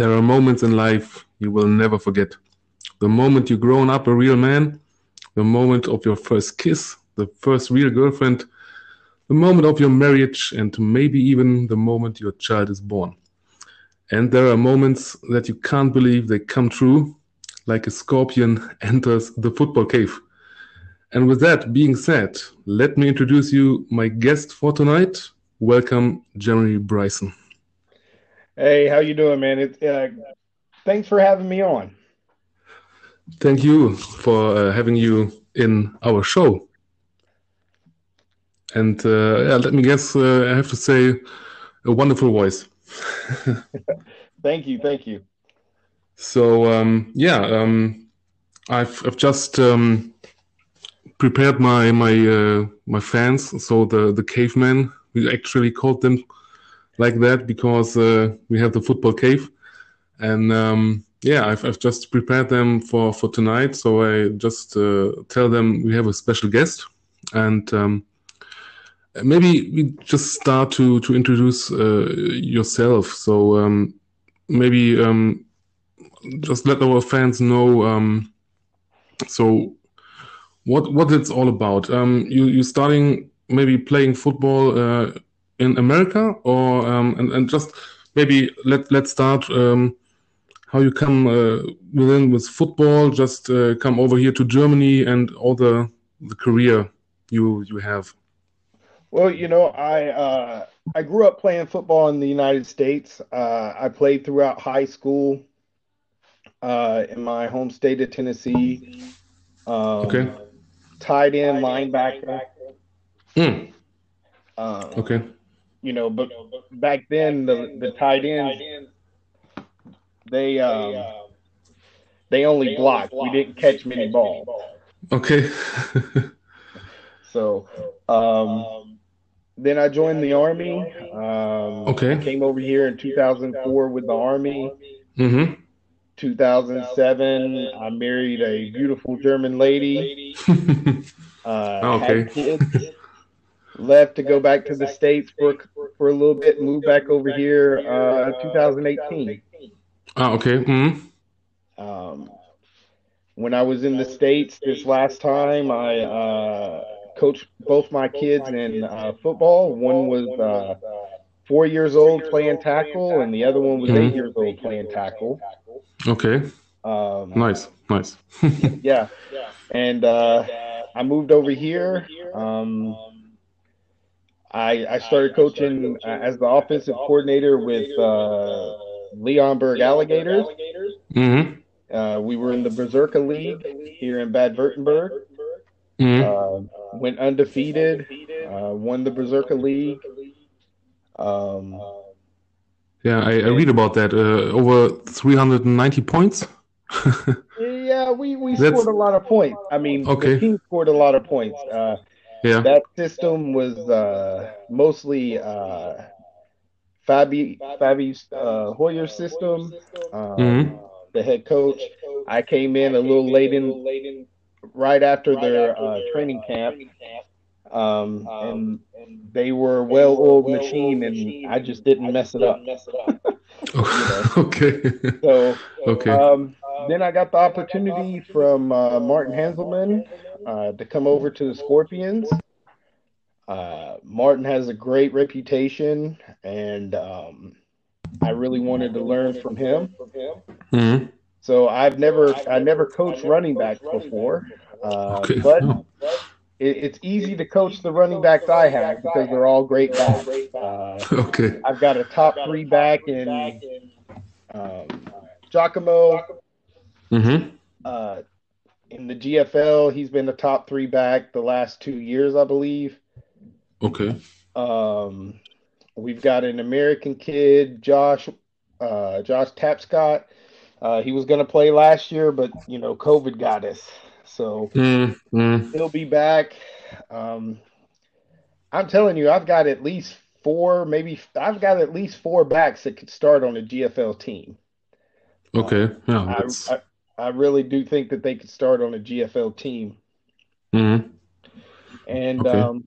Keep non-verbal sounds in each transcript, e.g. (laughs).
There are moments in life you will never forget. The moment you've grown up a real man, the moment of your first kiss, the first real girlfriend, the moment of your marriage, and maybe even the moment your child is born. And there are moments that you can't believe they come true, like a scorpion (laughs) enters the football cave. And with that being said, let me introduce you my guest for tonight. Welcome, Jeremy Bryson. Hey, how you doing, man? It, uh, thanks for having me on. Thank you for uh, having you in our show. And uh, yeah, let me guess, uh, I have to say, a wonderful voice. (laughs) thank you, thank you. So um, yeah, um, I've I've just um, prepared my my uh, my fans. So the the cavemen, we actually called them like that because uh, we have the football cave, and um, yeah, I've I've just prepared them for for tonight. So I just uh, tell them we have a special guest, and um, maybe we just start to to introduce uh, yourself. So um, maybe um, just let our fans know. Um, so, what what it's all about? Um, you you starting maybe playing football uh, in America, or um, and and just maybe let let's start. Um, how you come uh, within with football? Just uh, come over here to Germany and all the the career you you have. Well, you know, I uh, I grew up playing football in the United States. Uh, I played throughout high school uh, in my home state of Tennessee. Um, okay. Tight end, linebacker. Mm. Um, okay. You know, but back then the the tight ends they um they only blocked. We didn't catch many balls. Okay. (laughs) so, um, then I joined the army. Um, okay. I came over here in 2004 with the army. Mm-hmm. 2007, I married a beautiful German lady. (laughs) uh, okay. Left to go back to the states for for a little bit, moved back over here uh, 2018. Ah, okay. Mm-hmm. Um, when I was in the states this last time, I uh, coached both my kids in uh, football. One was uh, four years old playing tackle, and the other one was mm-hmm. eight years old playing tackle. Okay. Um, nice, nice. (laughs) yeah, and uh, I moved over here. Um, I I started coaching uh, as the offensive coordinator with uh, Leonberg Alligators. Mm-hmm. Uh, we were in the Berserker League here in Bad Württemberg. Mm-hmm. Uh, went undefeated. Uh, won the Berserker League. Um, yeah, I, I read about that. Uh, over 390 points. (laughs) yeah, we, we scored a lot of points. I mean, okay. the team scored a lot of points. Yeah. That system was uh, mostly uh, Fabi Fabi's uh, Hoyer system. Um, mm-hmm. The head coach. I came in a little late in, right after their uh, training camp. Um, and they were a well-oiled machine, and I just didn't mess it up. (laughs) (laughs) okay. So okay. Um, then I got the opportunity from uh, Martin Hanselmann uh, to come over to the Scorpions. Uh, Martin has a great reputation, and um, I really wanted to learn from him. Mm-hmm. So I've never I never coached running backs before, uh, okay. but it, it's easy to coach the running backs I have because they're all great backs. Uh, okay. I've got a top three back in um, Giacomo. Mm-hmm. Uh, in the GFL, he's been the top three back the last two years, I believe. Okay. Um, we've got an American kid, Josh, uh, Josh Tapscott. Uh, he was going to play last year, but you know, COVID got us, so mm, mm. he'll be back. Um, I'm telling you, I've got at least four, maybe I've got at least four backs that could start on a GFL team. Okay, yeah, I, I, I, really do think that they could start on a GFL team. Mm-hmm. And okay. um,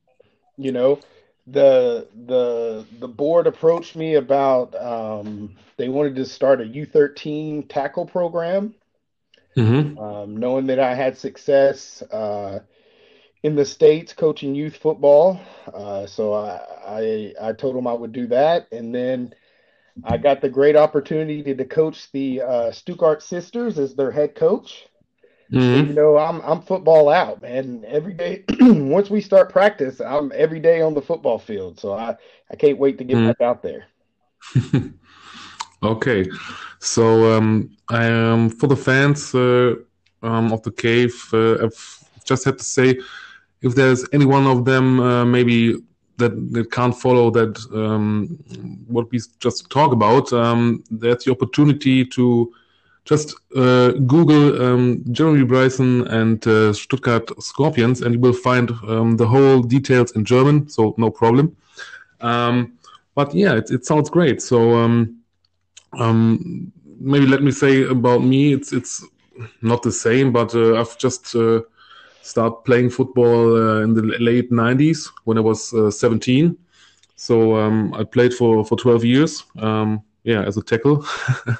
you know, the the the board approached me about um, they wanted to start a U13 tackle program. Mm-hmm. Um, knowing that I had success uh, in the states coaching youth football, uh, so I, I I told them I would do that, and then I got the great opportunity to, coach the uh, Stuttgart Sisters as their head coach. Mm-hmm. You know, I'm I'm football out, man. Every day, (clears throat) once we start practice, I'm every day on the football field. So I I can't wait to get Mhm. back out there. (laughs) Okay, so um, I um, for the fans uh, um, of the cave, uh, I've just had to say, if there's any one of them uh, maybe that, that can't follow that um, what we just talk about, um, there's the opportunity to just uh, Google um, Jeremy Bryson and uh, Stuttgart Scorpions, and you will find um, the whole details in German, so no problem. Um, but yeah, it, it sounds great. So. Um, um, maybe let me say about me, it's it's not the same, but uh, I've just uh, started playing football uh, in the late '90s when I was uh, 17. So um, I played for for 12 years. Um, yeah, as a tackle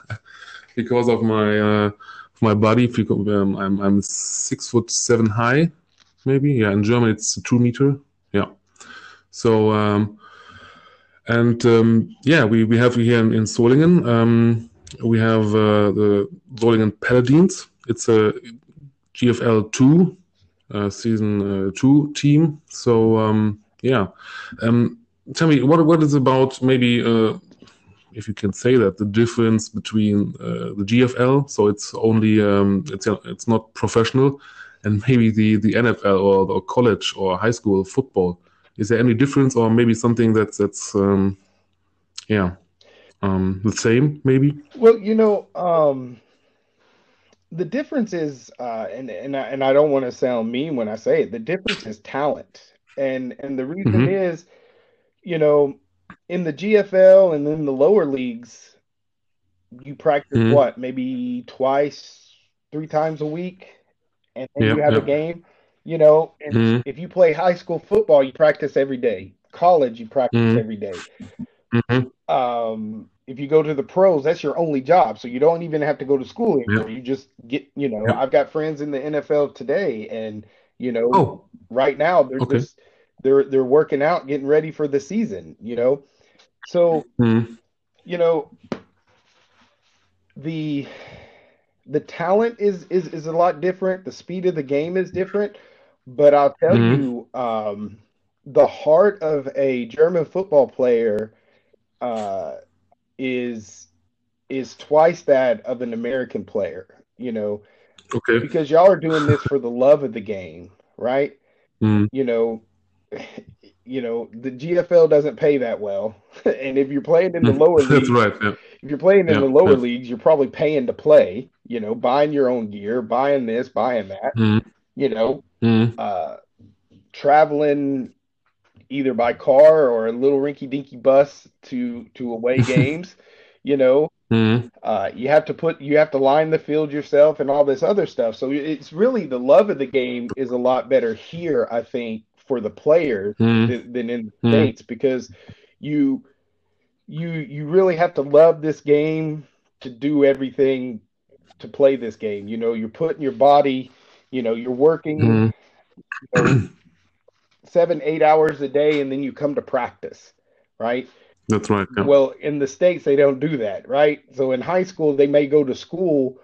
(laughs) because of my uh, my body. Um, I'm I'm six foot seven high, maybe. Yeah, in German it's two meter. Yeah. So. Um, and um, yeah, we, we have here in, in Solingen, um, we have uh, the Solingen Paladins. It's a GFL two season uh, two team. So um, yeah, um, tell me what what is about maybe uh, if you can say that the difference between uh, the GFL. So it's only um, it's it's not professional, and maybe the the NFL or, or college or high school football is there any difference or maybe something that's that's um yeah um the same maybe Well, you know, um, the difference is, uh, and and I, and I don't want to sound mean when I say it. The difference is talent, and and the reason Mhm. is, you know, in the GFL and in the lower leagues, you practice Mhm. what, maybe twice, three times a week, and then Yeah, you have a game. You know, and Mhm. if you play high school football, you practice every day. College, you practice Mhm. every day Mhm. um, if you go to the pros, that's your only job. So you don't even have to go to school anymore. You just get, you know, Yeah. I've got friends in the NFL today, and you know, oh right now they're Okay. just they're they're working out, getting ready for the season. You know, so Mhm. you know the the talent is is is a lot different. The speed of the game is different, but I'll tell Mhm. you, um, the heart of a German football player uh, is is twice that of an American player. You know, okay because y'all are doing this for the love of the game, right? Mhm. You know, (sighs) you know the GFL doesn't pay that well, (laughs) and if you're playing in the lower Mm-hmm. (laughs) that's leagues, right yeah if you're playing in Yeah, the lower yeah. leagues, you're probably paying to play. You know, buying your own gear, buying this, buying that. Mhm. You know, Mhm. uh, traveling either by car or a little rinky-dinky bus to to away (laughs) games. You know, Mhm. uh, you have to put you have to line the field yourself and all this other stuff. So it's really the love of the game is a lot better here, I think, for the players Mhm. than, than in the Mm. states because you you you really have to love this game to do everything to play this game. You know, you're putting your body, you know, you're working Mhm. you know, seven eight hours a day, and then you come to practice, right? that's right yeah Well, in the States, they don't do that, right? So in high school, they may go to school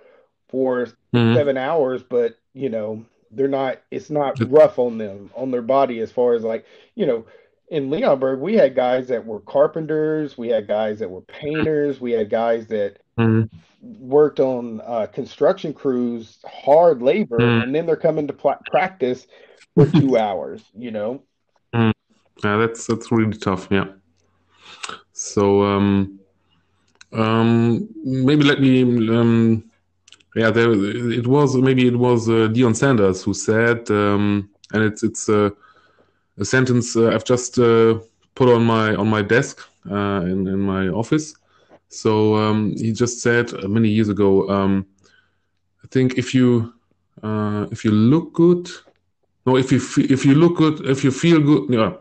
for Mhm. seven hours, but you know, they're not, it's not rough on them, on their body, as far as like, you know, in Leonberg, we had guys that were carpenters, we had guys that were painters, we had guys that Mhm. worked on uh, construction crews, hard labor, Mm. and then they're coming to pla practice for (laughs) two hours, you know? yeah that's that's really tough yeah so um um maybe let me um yeah there it was maybe it was uh, Deion Sanders who said um and it's it's uh, a sentence uh, I've just uh, put on my on my desk uh, in in my office. So um, he just said uh, many years ago. Um, I think if you uh, if you look good, no, if you if you look good, if you feel good, yeah,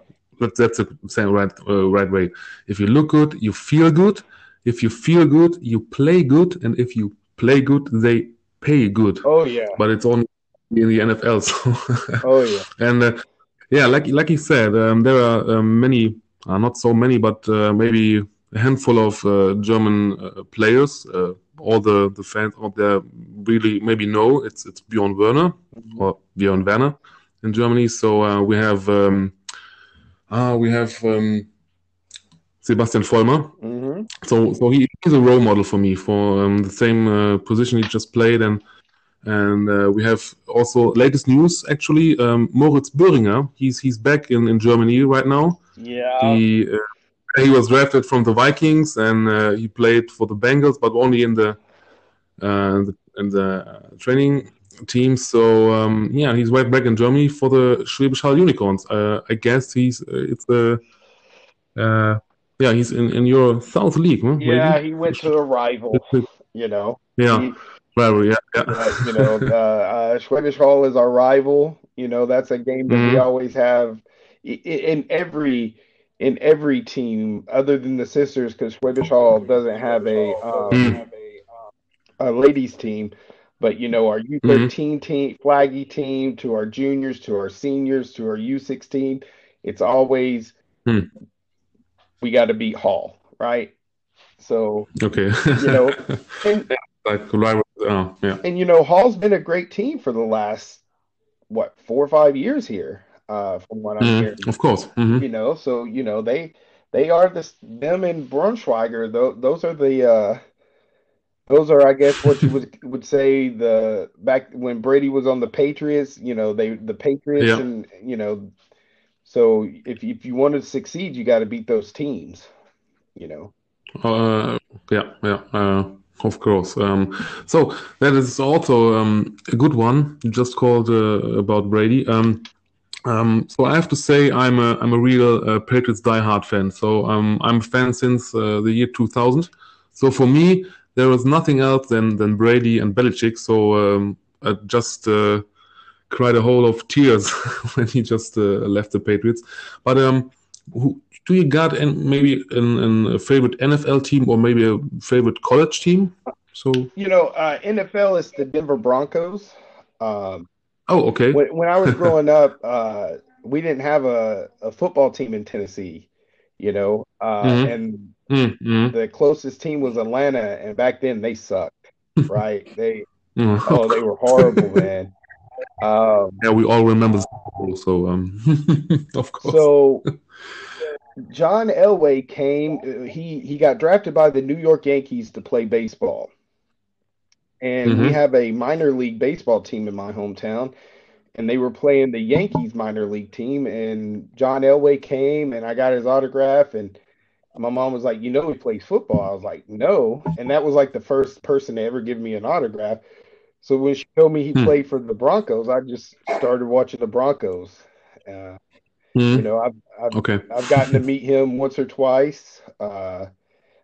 that's the same right uh, right way. If you look good, you feel good. If you feel good, you play good, and if you play good, they pay good. Oh yeah. But it's only in the NFL. (laughs) So. oh yeah. and uh, yeah, like like you said, um, there are um, many, uh, not so many, but uh, maybe a handful of uh, German uh, players. Uh, all the the fans out there really maybe know it's it's Bjorn Werner mm-hmm. or Bjorn Werner in Germany. So we have um, we have um, Sebastian Vollmer. Mm-hmm. So so he, he's a role model for me for um, the same position he just played and. And uh, we have also latest news actually. Um, Moritz Böhringer, he's he's back in, in Germany right now. Yeah. He uh, he was drafted from the Vikings and uh, he played for the Bengals, but only in the uh, in the training team. So um, yeah, he's right back in Germany for the Schwäbisch Hall Unicorns. Uh, I guess he's uh, it's a uh, yeah he's in, in your South League. Huh? Yeah, Maybe? he went to a rival. You know. Yeah. He, rival. Yeah. yeah. you know, uh, Schwäbisch Hall is our rival. You know, that's a game that mm-hmm. we always have in every in every team other than the sisters because Schwäbisch Hall doesn't have a um, mm. a, ladies team. But you know, our U13 mm-hmm. team, flaggy team, to our juniors, to our seniors, to our U16, it's always mm. we got to beat Hall, right? So okay, you know, (laughs) and, like right, uh, yeah, and you know, Hall's been a great team for the last what four or five years here uh, from what I'm mm, hearing. Of course, mm-hmm. you know. So you know they they are the them and Braunschweiger. Those those are the uh, those are I guess what you would would say the back when Brady was on the Patriots. You know they the Patriots yeah. and you know. So if if you want to succeed, you got to beat those teams. You know. Uh, yeah, yeah. Uh, of course. Um, so that is also um, a good one. You just called uh, about Brady. Um, um, so I have to say I'm a I'm a real uh, Patriots diehard fan. So um, I'm a fan since uh, the year 2000. So for me, there was nothing else than than Brady and Belichick. So um, I just uh, cried a whole of tears (laughs) when he just uh, left the Patriots. But um, who, do you got an, maybe an, an, a favorite NFL team or maybe a favorite college team? So you know, uh, NFL is the Denver Broncos. Um, Oh, okay. When, when I was growing up, uh, we didn't have a, a football team in Tennessee, you know, uh, mm-hmm. and mm-hmm. the closest team was Atlanta, and back then they sucked, right? (laughs) they mm-hmm. oh, they were horrible, man. Um, yeah, we all remember. So, um, (laughs) of course. So, John Elway came. He he got drafted by the New York Yankees to play baseball and mm-hmm. we have a minor league baseball team in my hometown and they were playing the Yankees minor league team and John Elway came and I got his autograph and my mom was like, "You know he plays football." I was like, "No." And that was like the first person to ever give me an autograph. So when she told me he hmm. played for the Broncos, I just started watching the Broncos. Uh, hmm. You know, I've I've, okay. I've gotten to meet him once or twice. Uh,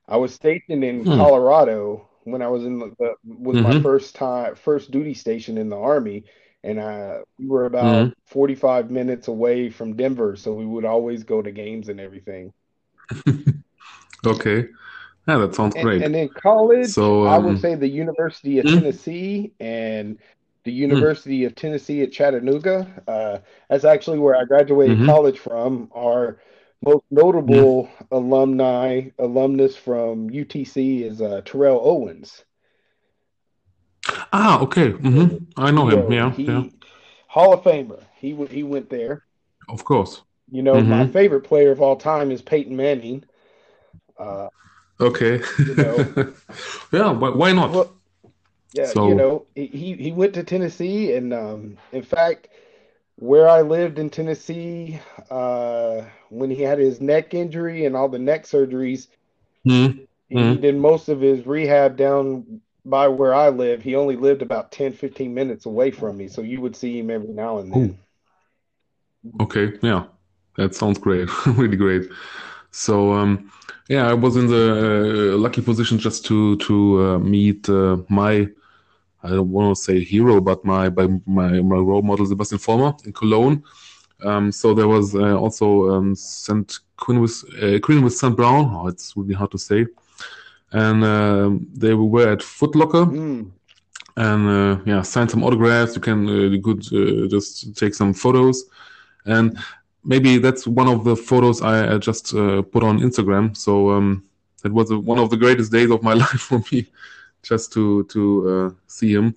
I was stationed in hmm. Colorado when I was in the, was mm-hmm. my first time first duty station in the army and I we were about mm-hmm. 45 minutes away from Denver so we would always go to games and everything. (laughs) okay. Yeah, that sounds and, great. And in college, so, um, I would um, say the University of mm-hmm. Tennessee and the hmm. University of Tennessee at Chattanooga. Uh, that's actually where I graduated mm-hmm. college from. Are most notable yeah. alumni alumnus from UTC is uh, Terrell Owens. Ah, okay. Mm-hmm. I know him. Yeah, he, yeah. Hall of Famer. He he went there. Of course. You know, mm-hmm. my favorite player of all time is Peyton Manning. Uh, okay. You know, (laughs) yeah, why not? Well, yeah, so... you know, he he went to Tennessee, and um, in fact, where I lived in Tennessee, uh, when he had his neck injury and all the neck surgeries, mm-hmm. he mm-hmm. did most of his rehab down by where I live. He only lived about 10, 15 minutes away from me. So you would see him every now and then. Okay. Yeah. That sounds great. (laughs) really great. So, um, yeah, I was in the uh, lucky position just to, to uh, meet uh, my I don't want to say hero, but my by my my role model Sebastian Vollmer in Cologne. Um, so there was uh, also um, St. Queen with uh, Queen with St. Brown. Oh, it's really hard to say. And um, they were at Foot Locker. Mm. And uh, yeah, sign some autographs. You can uh, you could uh, just take some photos, and maybe that's one of the photos I, I just uh, put on Instagram. So um, it was a, one of the greatest days of my (laughs) life for me, just to to see him.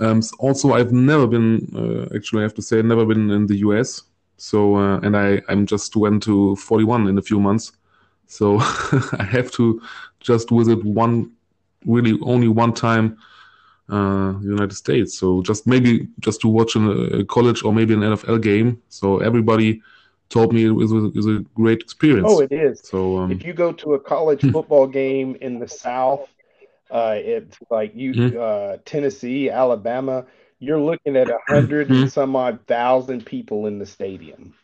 Um, also, I've never been, uh, actually, I have to say, never been in the US. So, uh, and I, I'm just went to 41 in a few months. So (laughs) I have to just visit one, really only one time, uh, United States. So just maybe just to watch a, college or maybe an NFL game. So everybody told me it was, it was a great experience. Oh, it is. So um, if you go to a college (laughs) football game in the South, uh, it's like you, mm-hmm. uh, Tennessee, Alabama. You're looking at a 100 mm-hmm. and some odd thousand people in the stadium.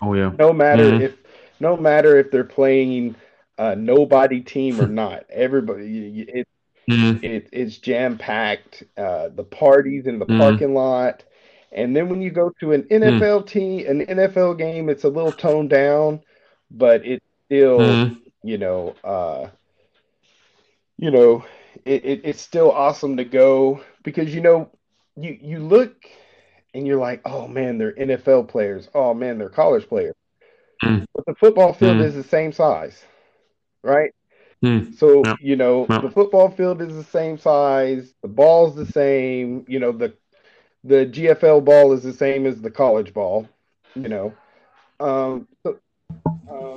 Oh yeah. No matter mm-hmm. if, no matter if they're playing a nobody team or (laughs) not, everybody it, mm-hmm. it it's jam packed. Uh, the parties in the mm-hmm. parking lot, and then when you go to an NFL mm-hmm. team, an NFL game, it's a little toned down, but it's still you know. Uh, you know, it, it, it's still awesome to go because you know you you look and you're like, oh man, they're NFL players. Oh man, they're college players. Mm. But the football field mm. is the same size, right? Mm. So you know the football field is the same size. The ball's the same. You know the the GFL ball is the same as the college ball. You know, um, so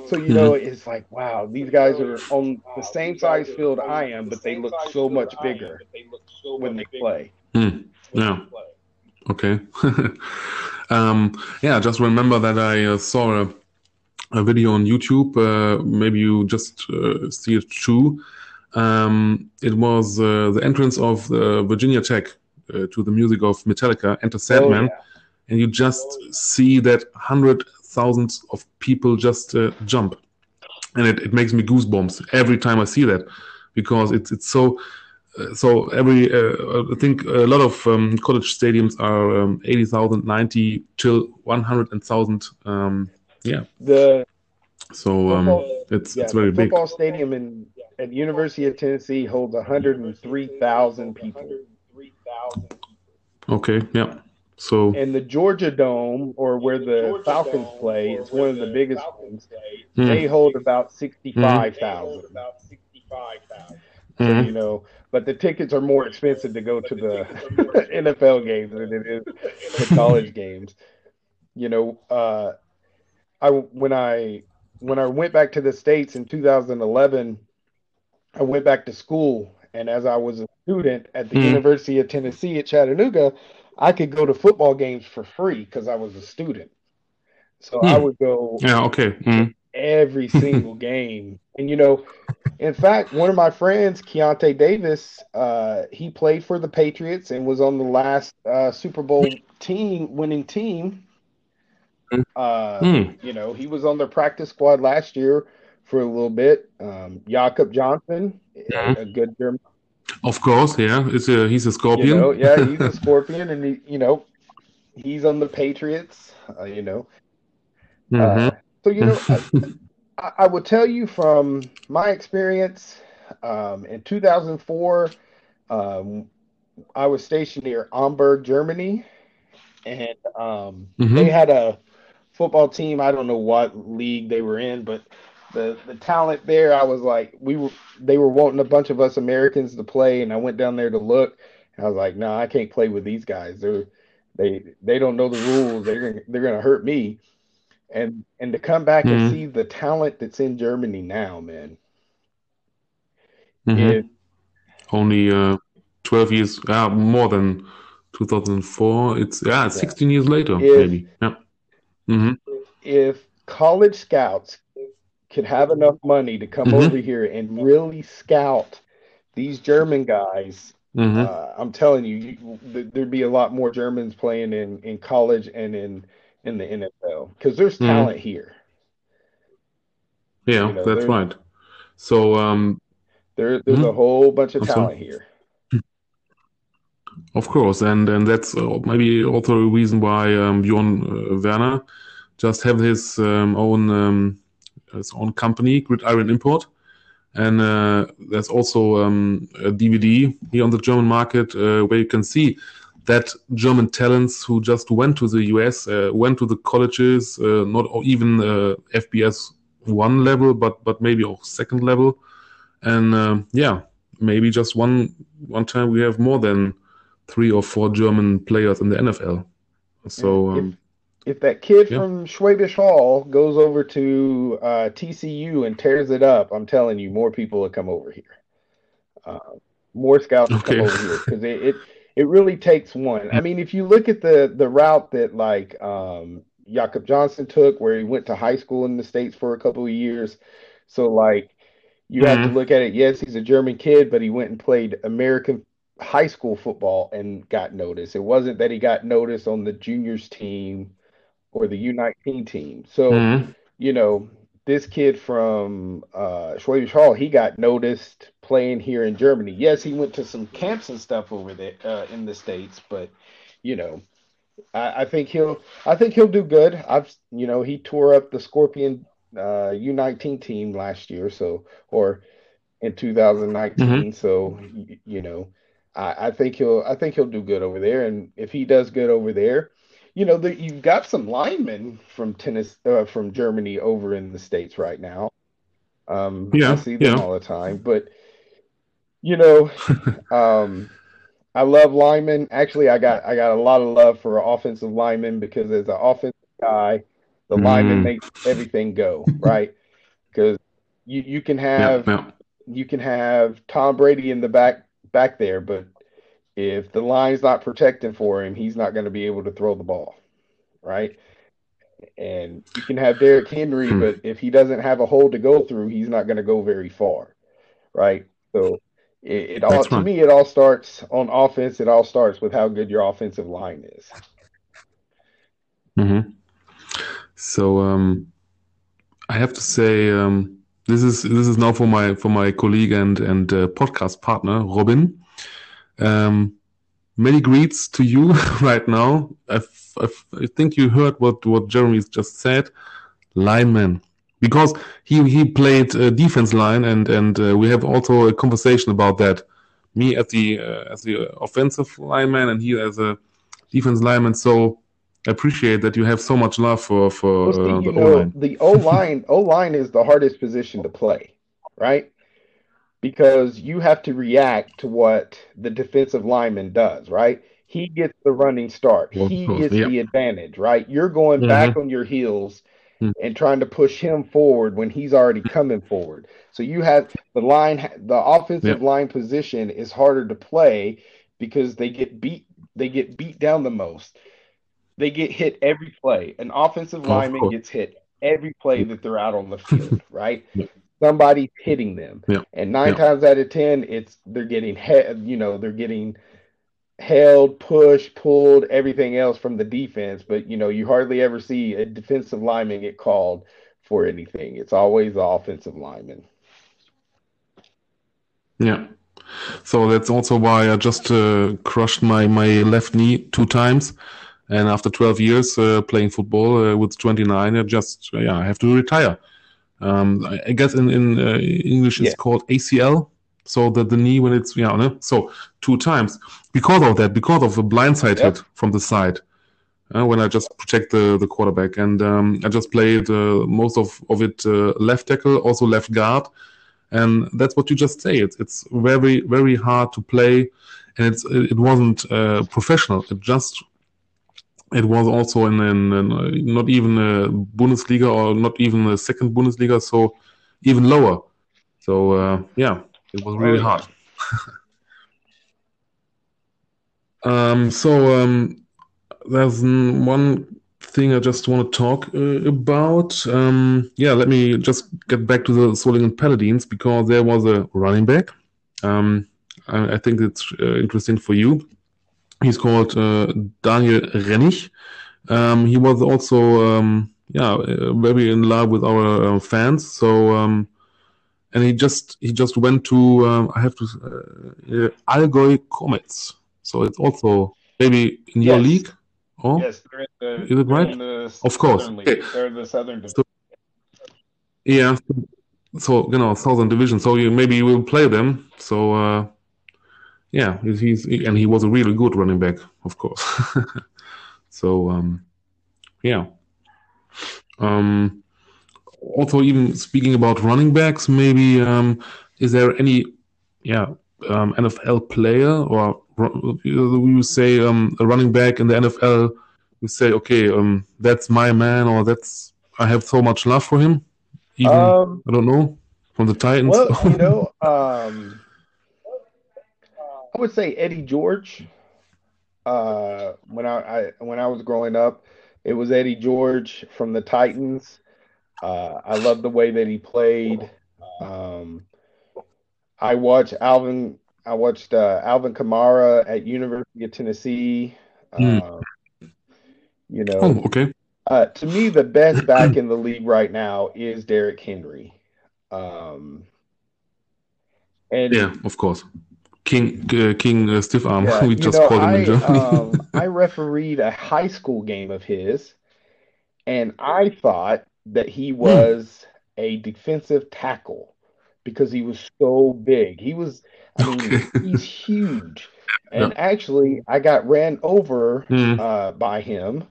so you know, mm-hmm. it's like, wow, these guys are on the same size field I am, but they look so much bigger when they play. Mm. Yeah. Okay. (laughs) um, yeah, just remember that I uh, saw a, a, video on YouTube. Uh, maybe you just uh, see it too. Um, it was uh, the entrance of Virginia Tech uh, to the music of Metallica, Enter Sandman. Oh, yeah. And you just see that hundred thousands of people just uh, jump, and it, it makes me goosebumps every time I see that because it's it's so. Uh, so every uh, I think a lot of um, college stadiums are um, 80,000, 90 till 100,000. Um, yeah. The so um, it's yeah, it's very the football big. stadium in at University of Tennessee holds 103,000 people. Okay. Yeah. So and the Georgia Dome, or where the Falcons Dome, play, is one of the biggest ones. Mm. They hold about sixty-five thousand. Mm. You know, but the tickets are more expensive to go to the (laughs) NFL games than it is to college games. You know, uh, I when I when I went back to the states in 2011, I went back to school, and as I was a student at the mm. University of Tennessee at Chattanooga, I could go to football games for free because I was a student. So hmm. I would go. Yeah. Okay. Mm. Every (laughs) single game, and you know, in fact, one of my friends, Keionta Davis, uh, he played for the Patriots and was on the last uh, Super Bowl team, winning team. Hmm. Uh, mm. You know, he was on the practice squad last year for a little bit. Um, Jakob Johnson, a good German of course, yeah. It's a, he's a scorpion. You know, yeah, he's a (laughs) scorpion, and he, you know, he's on the Patriots. Uh, you know, uh, mm-hmm. uh, so you know, (laughs) I, I, would tell you from my experience um, in 2004. Um, I was stationed near Hamburg, Germany, and um, mm-hmm. they had a football team. I don't know what league they were in, but the the talent there, I was like, we were they were wanting a bunch of us Americans to play, and I went down there to look. I was like, no, nah, I can't play with these guys. They're they they don't know the rules. They're gonna, they're gonna hurt me. And and to come back mm-hmm. and see the talent that's in Germany now, man. Mm-hmm. It, Only uh, twelve years, uh, more than two thousand four. It's yeah, sixteen years later, maybe. Yeah. Mm-hmm. If college scouts could have enough money to come mm-hmm. over here and really scout these German guys, mm-hmm. uh, I'm telling you, you, there'd be a lot more Germans playing in, in college and in in the NFL because there's mm-hmm. talent here. Yeah, you know, that's right. So um, there, there's a mm-hmm. whole bunch of talent here. Of course, and and that's uh, maybe also a reason why um, Bjorn uh, Werner just have his um, own um, his own company, Gridiron Import, and uh, there's also um, a DVD here on the German market uh, where you can see that German talents who just went to the US, uh, went to the colleges, uh, not even FBS one level, but but maybe also second level, and yeah, maybe just one one time we have more than three or four German players in the NFL. So um, if, if, that kid yeah. from Schwäbisch Hall goes over to uh, TCU and tears it up, I'm telling you, more people will come over here. Uh, more scouts will okay. come over here because it, it, (laughs) it really takes one. I mean, if you look at the the route that like um, Jakob Johnson took, where he went to high school in the states for a couple of years, so like you mm-hmm. have to mm-hmm. look at it. Yes, he's a German kid, but he went and played American high school football and got noticed. It wasn't that he got noticed on the juniors team or the U19 team. So, mm-hmm. you know, this kid from uh, Schwäbisch Hall, he got noticed playing here in Germany. Yes, he went to some camps and stuff over there uh, in the states, but you know, I, I, think he'll, I think he'll do good. I've, you know, he tore up the Scorpion uh, U19 team last year, so or in 2019. Mm-hmm. So, you know, I, I, think he'll I think he'll do good over there. And if he does good over there, you know, the, you've got some linemen from tennis uh, from Germany over in the states right now. Um, yeah, I see them yeah. all the time, but you know, (laughs) um, I love linemen. Actually, I got I got a lot of love for offensive linemen because as an offensive guy, the mm. lineman makes everything go right. (laughs) Because you you can have yeah, yeah. you can have Tom Brady in the back back there, but if the line's not protecting for him, he's not going to be able to throw the ball, right? And you can have Derrick Henry, hmm. but if he doesn't have a hole to go through, he's not going to go very far, right? So it, it all to me, it all starts on offense. It all starts with how good your offensive line is. Hmm. So um, I have to say um, this is this is now for my for my colleague and and uh, podcast partner Robin. Um, many greets to you (laughs) right now. I think you heard what what Jeremy just said. Lineman, because he he played uh, defense line and and uh, we have also a conversation about that. Me as the uh, as the offensive lineman and he as a defense lineman. So appreciate that you have so much love for for well, see, uh, the O line. The O line (laughs) O line is the hardest position to play, right? Because you have to react to what the defensive lineman does, right? He gets the running start. Well, he gets the advantage, right? You're going mm-hmm. back on your heels mm-hmm. and trying to push him forward when he's already coming forward. So you have the line, the offensive line position is harder to play because they get beat. They get beat down the most they get hit every play. An offensive lineman gets hit every play that they're out on the field, (laughs) right? Somebody's hitting them, yeah. and nine yeah. times out of ten, it's they're getting he- you know they're getting held, pushed, pulled, everything else from the defense. But you know you hardly ever see a defensive lineman get called for anything. It's always the offensive lineman. Yeah. So that's also why I just uh, crushed my, my left knee two times and after 12 years uh, playing football uh, with 29, I just yeah, I have to retire. Um, I, guess in in uh, English it's yeah. called ACL. So that the knee when it's yeah, no? so two times because of that, because of a blindside yep. hit from the side. Uh, when I just protect the, the quarterback. And um, I just played uh, most of, of it uh, left tackle, also left guard. And that's what you just say. It's, it's very, very hard to play. And it's, it wasn't uh, professional. It just it was also in, in, in, not even a Bundesliga or not even a second Bundesliga, so even lower. So uh, yeah, it was really hard. (laughs) um, so um, there's one thing I just want to talk uh, about. Um, yeah, let me just get back to the Solingen Paladins because there was a running back. Um, I, I, think it's uh, interesting for you He's called uh, Daniel Rennig. Um, he was also, um, yeah, uh, very in love with our uh, fans. So, um, and he just he just went to um, I have to uh, Allgäu Comets. So it's also maybe in your Yes, league. Oh, yes, they're in the is it right? Of course. Okay. They're the Southern Division. So yeah. So you know, Southern Division. So you maybe you will play them. So uh, yeah, he's, and he was a really good running back, of course. (laughs) so um, yeah. Um, also, even speaking about running backs, maybe um, is there any yeah um, NFL player or we say um, a running back in the NFL? We say, okay, um, that's my man, or that's I have so much love for him. Even Um, I don't know from the Titans. well, you know, (laughs) um, I would say Eddie George. Uh, when I, I when I was growing up, it was Eddie George from the Titans. Uh, I love the way that he played. Um, I watched Alvin. I watched uh, Alvin Kamara at University of Tennessee. Um, you know, oh, okay. uh, to me, the best back in the league right now is Derrick Henry. Um, and Yeah, of course. King uh, King uh, Stiff Arm. yeah, (laughs) we just know, called him in Germany. um, (laughs) I refereed a high school game of his, and I thought that he Hmm. was a defensive tackle because he was so big. He was, I mean, Okay. he's huge. (laughs) Yeah. And actually, I got ran over Hmm. uh, by him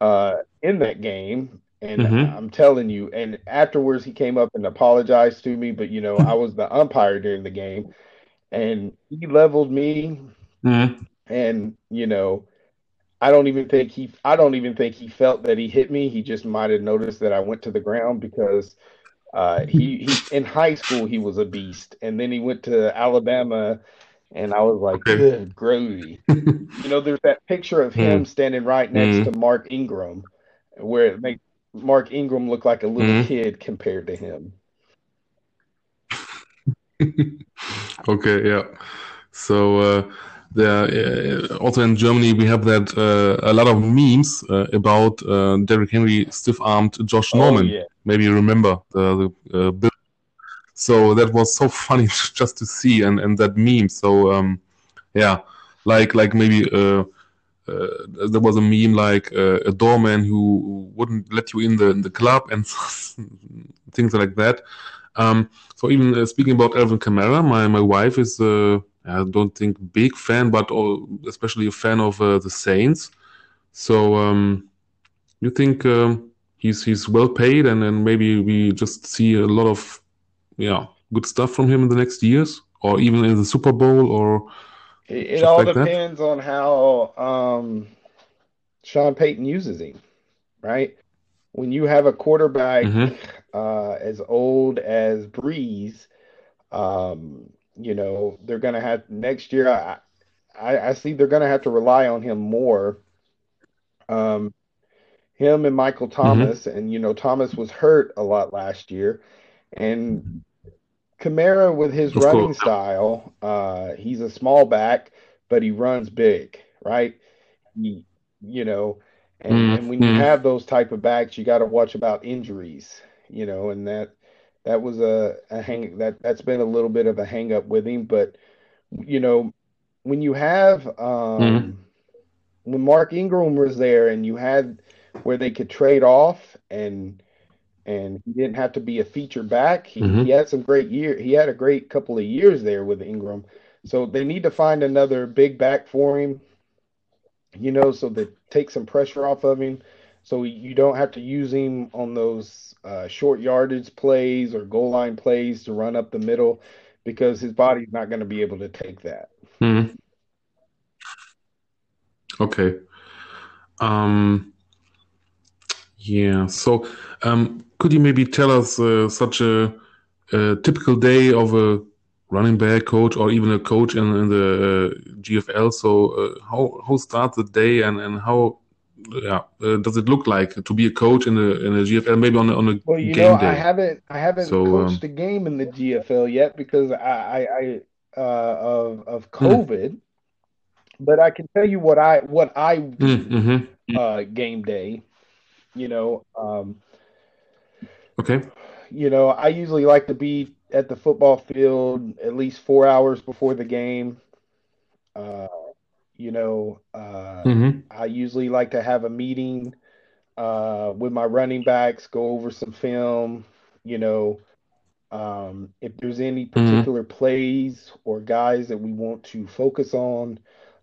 uh, in that game. And Mhm. I'm telling you, and afterwards he came up and apologized to me, but you know, I was the umpire during the game, and he leveled me, Hmm. and you know, I don't even think he, I don't even think he felt that he hit me. He just might have noticed that I went to the ground because uh, he, he in high school he was a beast, and then he went to Alabama, and I was like, good gravy. (laughs) You know, there's that picture of him standing right next Mm. to Mark Ingram, where it makes Mark Ingram look like a little Mm. kid compared to him. (laughs) Okay, yeah. So uh, there uh, also in Germany we have that uh, a lot of memes uh, about uh, Derrick Henry stiff-armed Josh Oh Norman. yeah, Maybe you remember the, the uh, bill. So that was so (laughs) funny (laughs) just to see and, and that meme. So um, yeah, like like maybe uh, uh, there was a meme like uh, a doorman who wouldn't let you in the in the club and things like that. Um, so even uh, speaking about Alvin Kamara, my my wife is uh, I don't think big fan, but all, especially a fan of uh, the Saints. So um, you think um, he's he's well paid, and then maybe we just see a lot of yeah good stuff from him in the next years, or even in the Super Bowl, or it, it all like that? depends on how um, Sean Payton uses him, right? When you have a quarterback Mhm. Uh, as old as Brees, um, you know, they're gonna have next year. I, I, I see they're gonna have to rely on him more. Um, him and Michael Thomas, and you know, Thomas was hurt a lot last year, and Kamara with his Of running course. style, uh, he's a small back, but he runs big, right? He, you know, and, Mm, and when you mm. have those type of backs, you got to watch about injuries, you know, and that that was a, a hang that that's been a little bit of a hang up with him, but you know, when you have um when Mark Ingram was there and you had where they could trade off and and he didn't have to be a feature back. He, Mhm. he had some great year. He had a great couple of years there with Ingram. So they need to find another big back for him, you know, so that take some pressure off of him. So you don't have to use him on those uh, short yardage plays or goal line plays to run up the middle because his body's not going to be able to take that. Hmm. Okay. Um, yeah. So, um, could you maybe tell us uh, such a, a typical day of a running back coach or even a coach in, in the uh, GFL? So, uh, how how starts the day and and how yeah uh, does it look like to be a coach in a in a GFL? Maybe on a, on a Well, you game know, I haven't I haven't So, coached um, a game in the GFL yet because I I, I uh, of of Hmm. COVID, but I can tell you what I what I Mm, mhm. uh, game day. You know, um, Okay. you know, I usually like to be at the football field at least four hours before the game. Uh, you know, uh, Mm-hmm. I usually like to have a meeting uh, with my running backs, go over some film, you know, um, if there's any Mm-hmm. particular plays or guys that we want to focus on,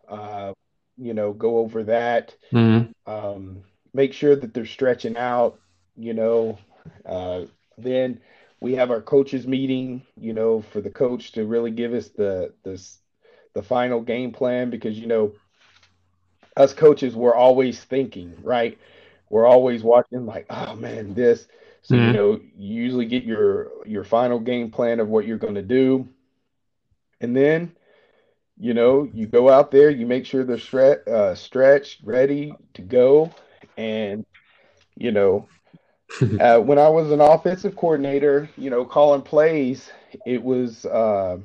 uh, you know, go over that. Mm-hmm. Um, make sure that they're stretching out, you know. Uh, then we have our coaches meeting, you know, for the coach to really give us the the the final game plan because you know us coaches we're always thinking, right? We're always watching like, oh man, this. So you Mm-hmm. know, you usually get your your final game plan of what you're going to do, and then you know you go out there, you make sure they're stre uh, stretched, ready to go, and you know (laughs) Uh, when I was an offensive coordinator, you know, calling plays, it was uh,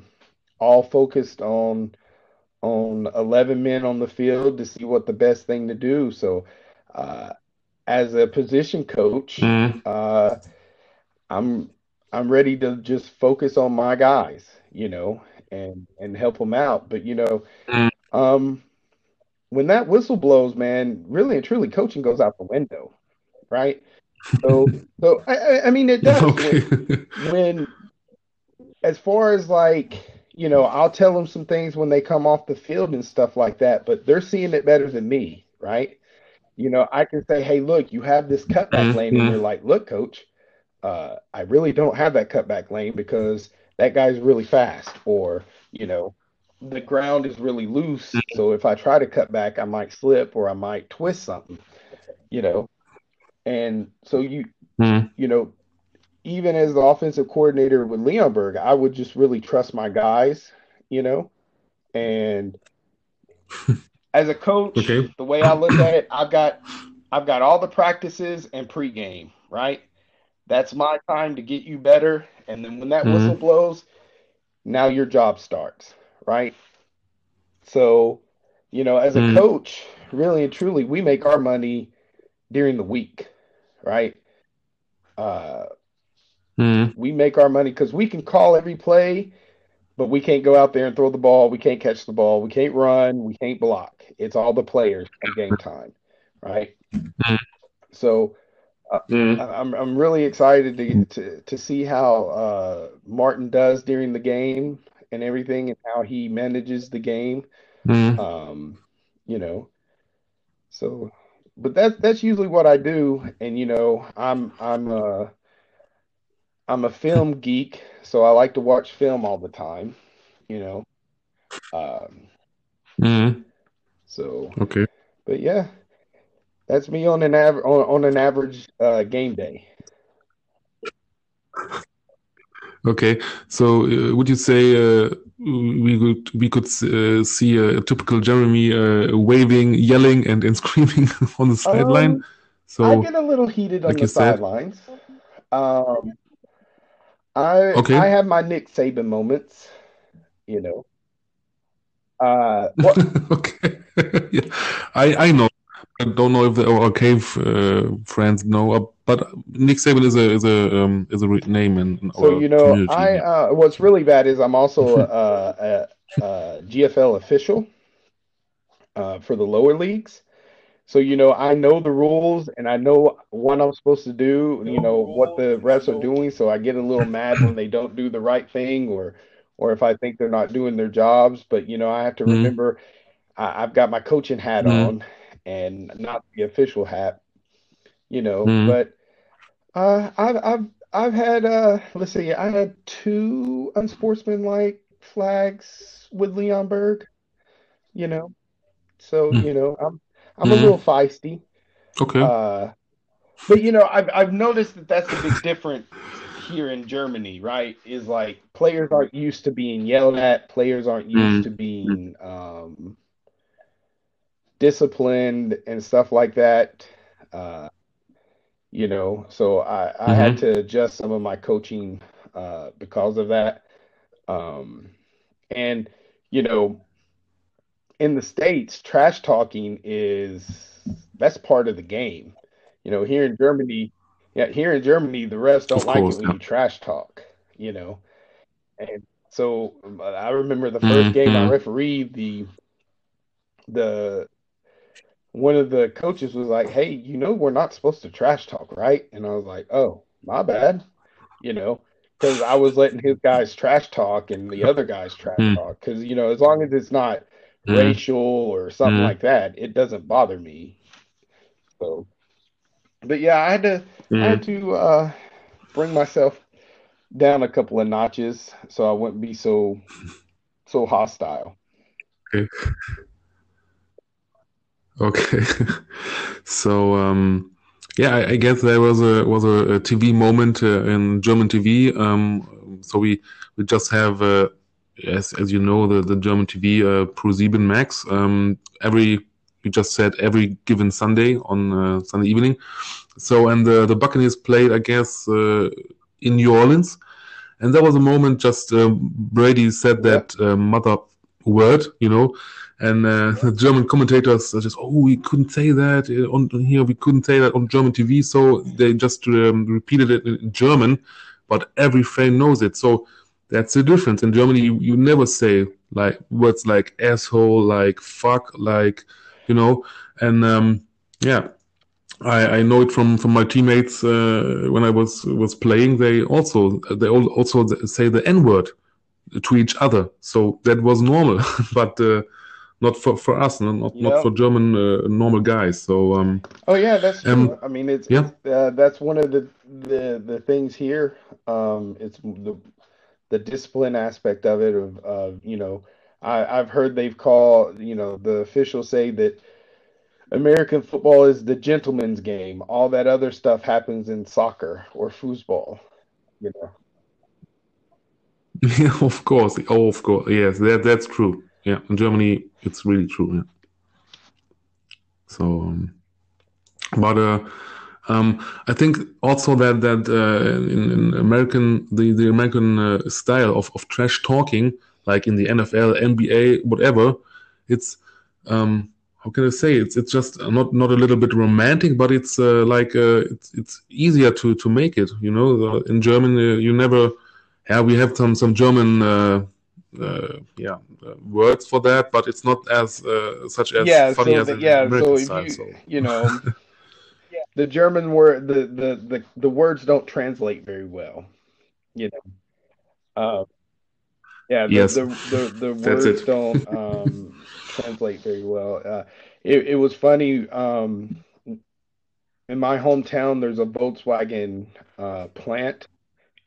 all focused on on 11 men on the field to see what the best thing to do. So, uh, as a position coach, Mm-hmm. uh, I'm I'm ready to just focus on my guys, you know, and and help them out. But you know, um, when that whistle blows, man, really and truly, coaching goes out the window, right? So, so I, I I mean, it does (laughs) Okay. when when as far as like, you know, I'll tell them some things when they come off the field and stuff like that, but they're seeing it better than me, right? You know, I can say, hey, look, you have this cutback lane, and they're Mm-hmm. like, look, coach, uh, I really don't have that cutback lane because that guy's really fast, or, you know, the ground is really loose. So if I try to cut back, I might slip or I might twist something, you know. And so you, Mm-hmm. you know, even as the offensive coordinator with Leonberg, I would just really trust my guys, you know. And (laughs) as a coach, Okay. the way I look at it, I've got I've got all the practices and pregame, right? That's my time to get you better. And then when that whistle Mm-hmm. blows, now your job starts, right? So, you know, as a Mm-hmm. coach, really and truly, we make our money during the week, right? Uh, Mm-hmm. we make our money because we can call every play, but we can't go out there and throw the ball. We can't catch the ball. We can't run. We can't block. It's all the players on game time, right? So uh. I- I'm I'm really excited to to to see how uh, Martin does during the game and everything, and how he manages the game. Um, you know, so but that's that's usually what I do, and you know, I'm I'm uh I'm a film geek, so I like to watch film all the time, you know. Um, Mm-hmm. so, Okay. but yeah, that's me on an aver on, on an average uh, game day. Okay. So, uh, would you say uh, we could we could uh, see a, typical Jeremy uh, waving, yelling, and, and (laughs) screaming on the sideline? Um, I get a little heated on like the sidelines. Um, I I have my Nick Saban moments, you know. Uh, what? (laughs) Okay. (laughs) Yeah. I I know. I don't know if the, our cave uh, friends know, uh, but Nick Saban is a is a um, is a name in, in So, you know, community I uh, what's really bad is I'm also a, a, a GFL official uh, for the lower leagues. So, you know, I know the rules and I know what I'm supposed to do, you know, what the refs are doing. So I get a little mad when they don't do the right thing or or if I think they're not doing their jobs. But, you know, I have to Mm, remember I, I've got my coaching hat mm, on and not the official hat, you know. mm, But uh, I've I've I've had uh, let's see, I had two unsportsmanlike flags with Leonberg, you know. So, mm, you know, I'm I'm a mm. little feisty. Okay. Uh, but you know, I've I've noticed that that's a big difference here in Germany, right? Is like players aren't used to being yelled at, players aren't used Mm, to being um, disciplined and stuff like that. Uh, you know, so I I had mhm, to adjust some of my coaching uh, because of that. Um, and you know, in the States, trash talking is that's part of the game. You know, here in Germany, yeah, here in Germany, the refs don't like it when yeah. you trash talk, you know. And so I remember the first Mm, game I refereed, the the one of the coaches was like, "Hey, you know we're not supposed to trash talk, right?" And I was like, "Oh, my bad," you know, because I was letting his guys trash talk and the other guys trash Mm. talk. Because you know, as long as it's not Mm. racial or something Mm. like that, it doesn't bother me. So, but yeah, I had to I Mm. had to uh, bring myself down a couple of notches so I wouldn't be so so hostile. Okay. Okay. (laughs) So um, yeah, I, I guess there was a was a, a TV moment uh, in German TV. Um, so we we just have uh, as as you know the the German TV uh, Pro7 Max. Um, every you just said every given Sunday on uh, Sunday evening. So and the the Buccaneers played, I guess, uh, in New Orleans, and there was a moment just uh, Brady said that uh, mother word, you know, and uh, the German commentators just, oh, we couldn't say that uh, on, on here, we couldn't say that on German TV, so they just um, repeated it in German, but every fan knows it. So that's the difference. In Germany, you, you never say like words like asshole, like fuck, like you know, and um, yeah. I, I know it from, from my teammates uh, when I was was playing. They also they all also say the N word to each other, so that was normal. (laughs) but uh, not for, for us, not not, not for German uh, normal guys. So um, Oh yeah, that's. Um, I mean, it's, yeah. it's uh, that's one of the the the things here. Um, it's the the discipline aspect of it. Of of you know, I I've heard they've called you know the officials say that American football is the gentleman's game. All that other stuff happens in soccer or foosball. You know. yeah, (laughs) of course, oh, of course, yes, that that's true. Yeah, in Germany, it's really true. Yeah. So, um, but uh, um, I think also that that uh, in, in American the the American uh, style of of trash talking, like in the NFL, NBA, whatever, it's um, how can I say it's it's just not not a little bit romantic, but it's uh, like uh, it's it's easier to to make it. You know, in German, uh, you never. Yeah, we have some some German. Uh, uh, yeah, uh, words for that, but it's not as uh, such as Yeah, funny so as the, yeah, American so style. you So you know (laughs) the German word the, the the the words don't translate very well, you know. Uh, yeah, the Yes. the the, the (laughs) words don't (laughs) um, translate very well. Uh, it it was funny. Um, in my hometown, there's a Volkswagen uh, plant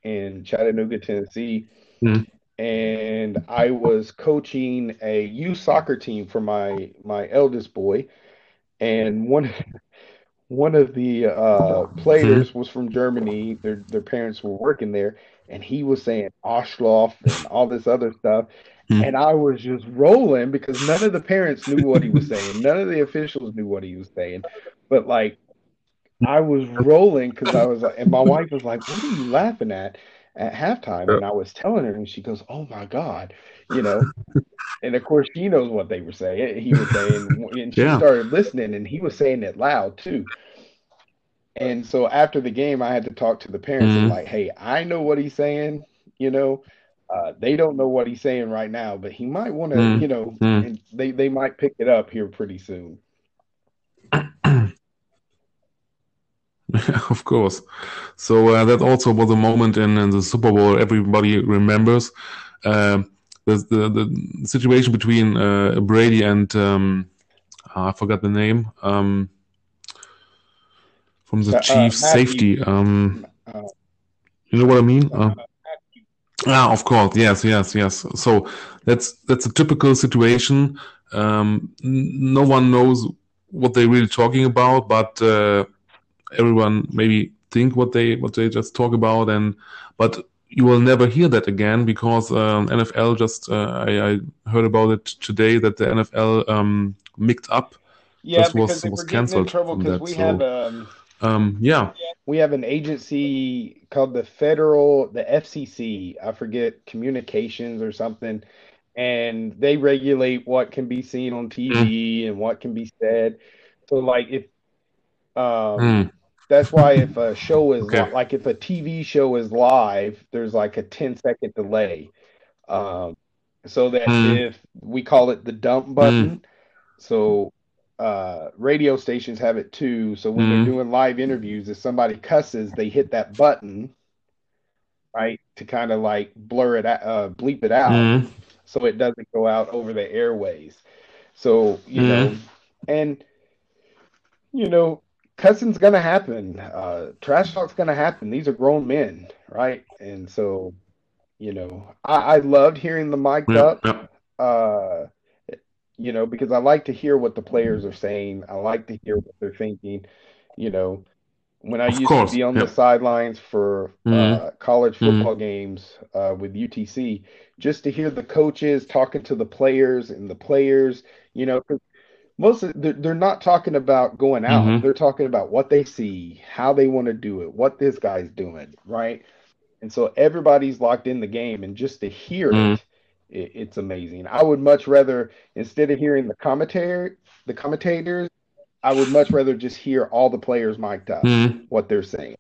in Chattanooga, Tennessee, Mhm. and I was coaching a youth soccer team for my my eldest boy, and one one of the uh, players was from Germany. Their their parents were working there, and he was saying Arschloch and all this other stuff. Mhm. And I was just rolling because none of the parents knew what he was saying. None of the officials knew what he was saying. But like I was rolling because I was like, and my wife was like, "What are you laughing at?" At halftime, and I was telling her, and she goes, "Oh my God," you know. And of course, she knows what they were saying. He was saying, (laughs) and she Yeah. started listening, and he was saying it loud too. And so after the game, I had to talk to the parents and Mhm. like, "Hey, I know what he's saying. You know, uh, they don't know what he's saying right now, but he might want to, Mm. you know, Mm. and they they might pick it up here pretty soon." (laughs) of course. So uh, that also was a moment in, in the Super Bowl everybody remembers. Um the, the the situation between uh, Brady and um, I forgot the name um, from the Uh, Chiefs Mathieu. safety. Um, Uh, you know what I mean? Uh, Ah, of course, yes, yes, yes. So that's that's a typical situation. Um, no one knows what they're really talking about, but uh, everyone maybe think what they what they just talk about, and but you will never hear that again because um, NFL just uh, I, I heard about it today that the NFL um, mixed up. yeah, Just was- was cancelled trouble because we so- have um Um, yeah, we have an agency called the Federal, the FCC, I forget, communications or something, and they regulate what can be seen on TV and what can be said. So, like, if um, Mm. That's why if a show is Okay. li- like if a TV show is live, there's like a 10 second delay. Um, so that Mm. if we call it the dump button, so uh, radio stations have it too. So when Mhm. they're doing live interviews, if somebody cusses, they hit that button, right, to kind of like blur it out, uh, bleep it out, Mhm. so it doesn't go out over the airways. So you know, and you know, cussing's gonna happen. Uh, trash talk's gonna happen. These are grown men, right? And so, you know, I, I loved hearing the mic Yeah, up. yeah. Uh, you know, because I like to hear what the players are saying. I like to hear what they're thinking. You know, when I Of used course, to be on yeah. the sidelines for Mhm. uh, college Mhm. football games uh, with UTC, just to hear the coaches talking to the players and the players, you know, 'cause most they're, they're not talking about going out. Mhm. They're talking about what they see, how they want to do it, what this guy's doing, right? And so everybody's locked in the game, and just to hear Mhm. it, it, it's amazing. I would much rather instead of hearing the commentary, the commentators, I would much rather just hear all the players mic'd up, Mhm. what they're saying.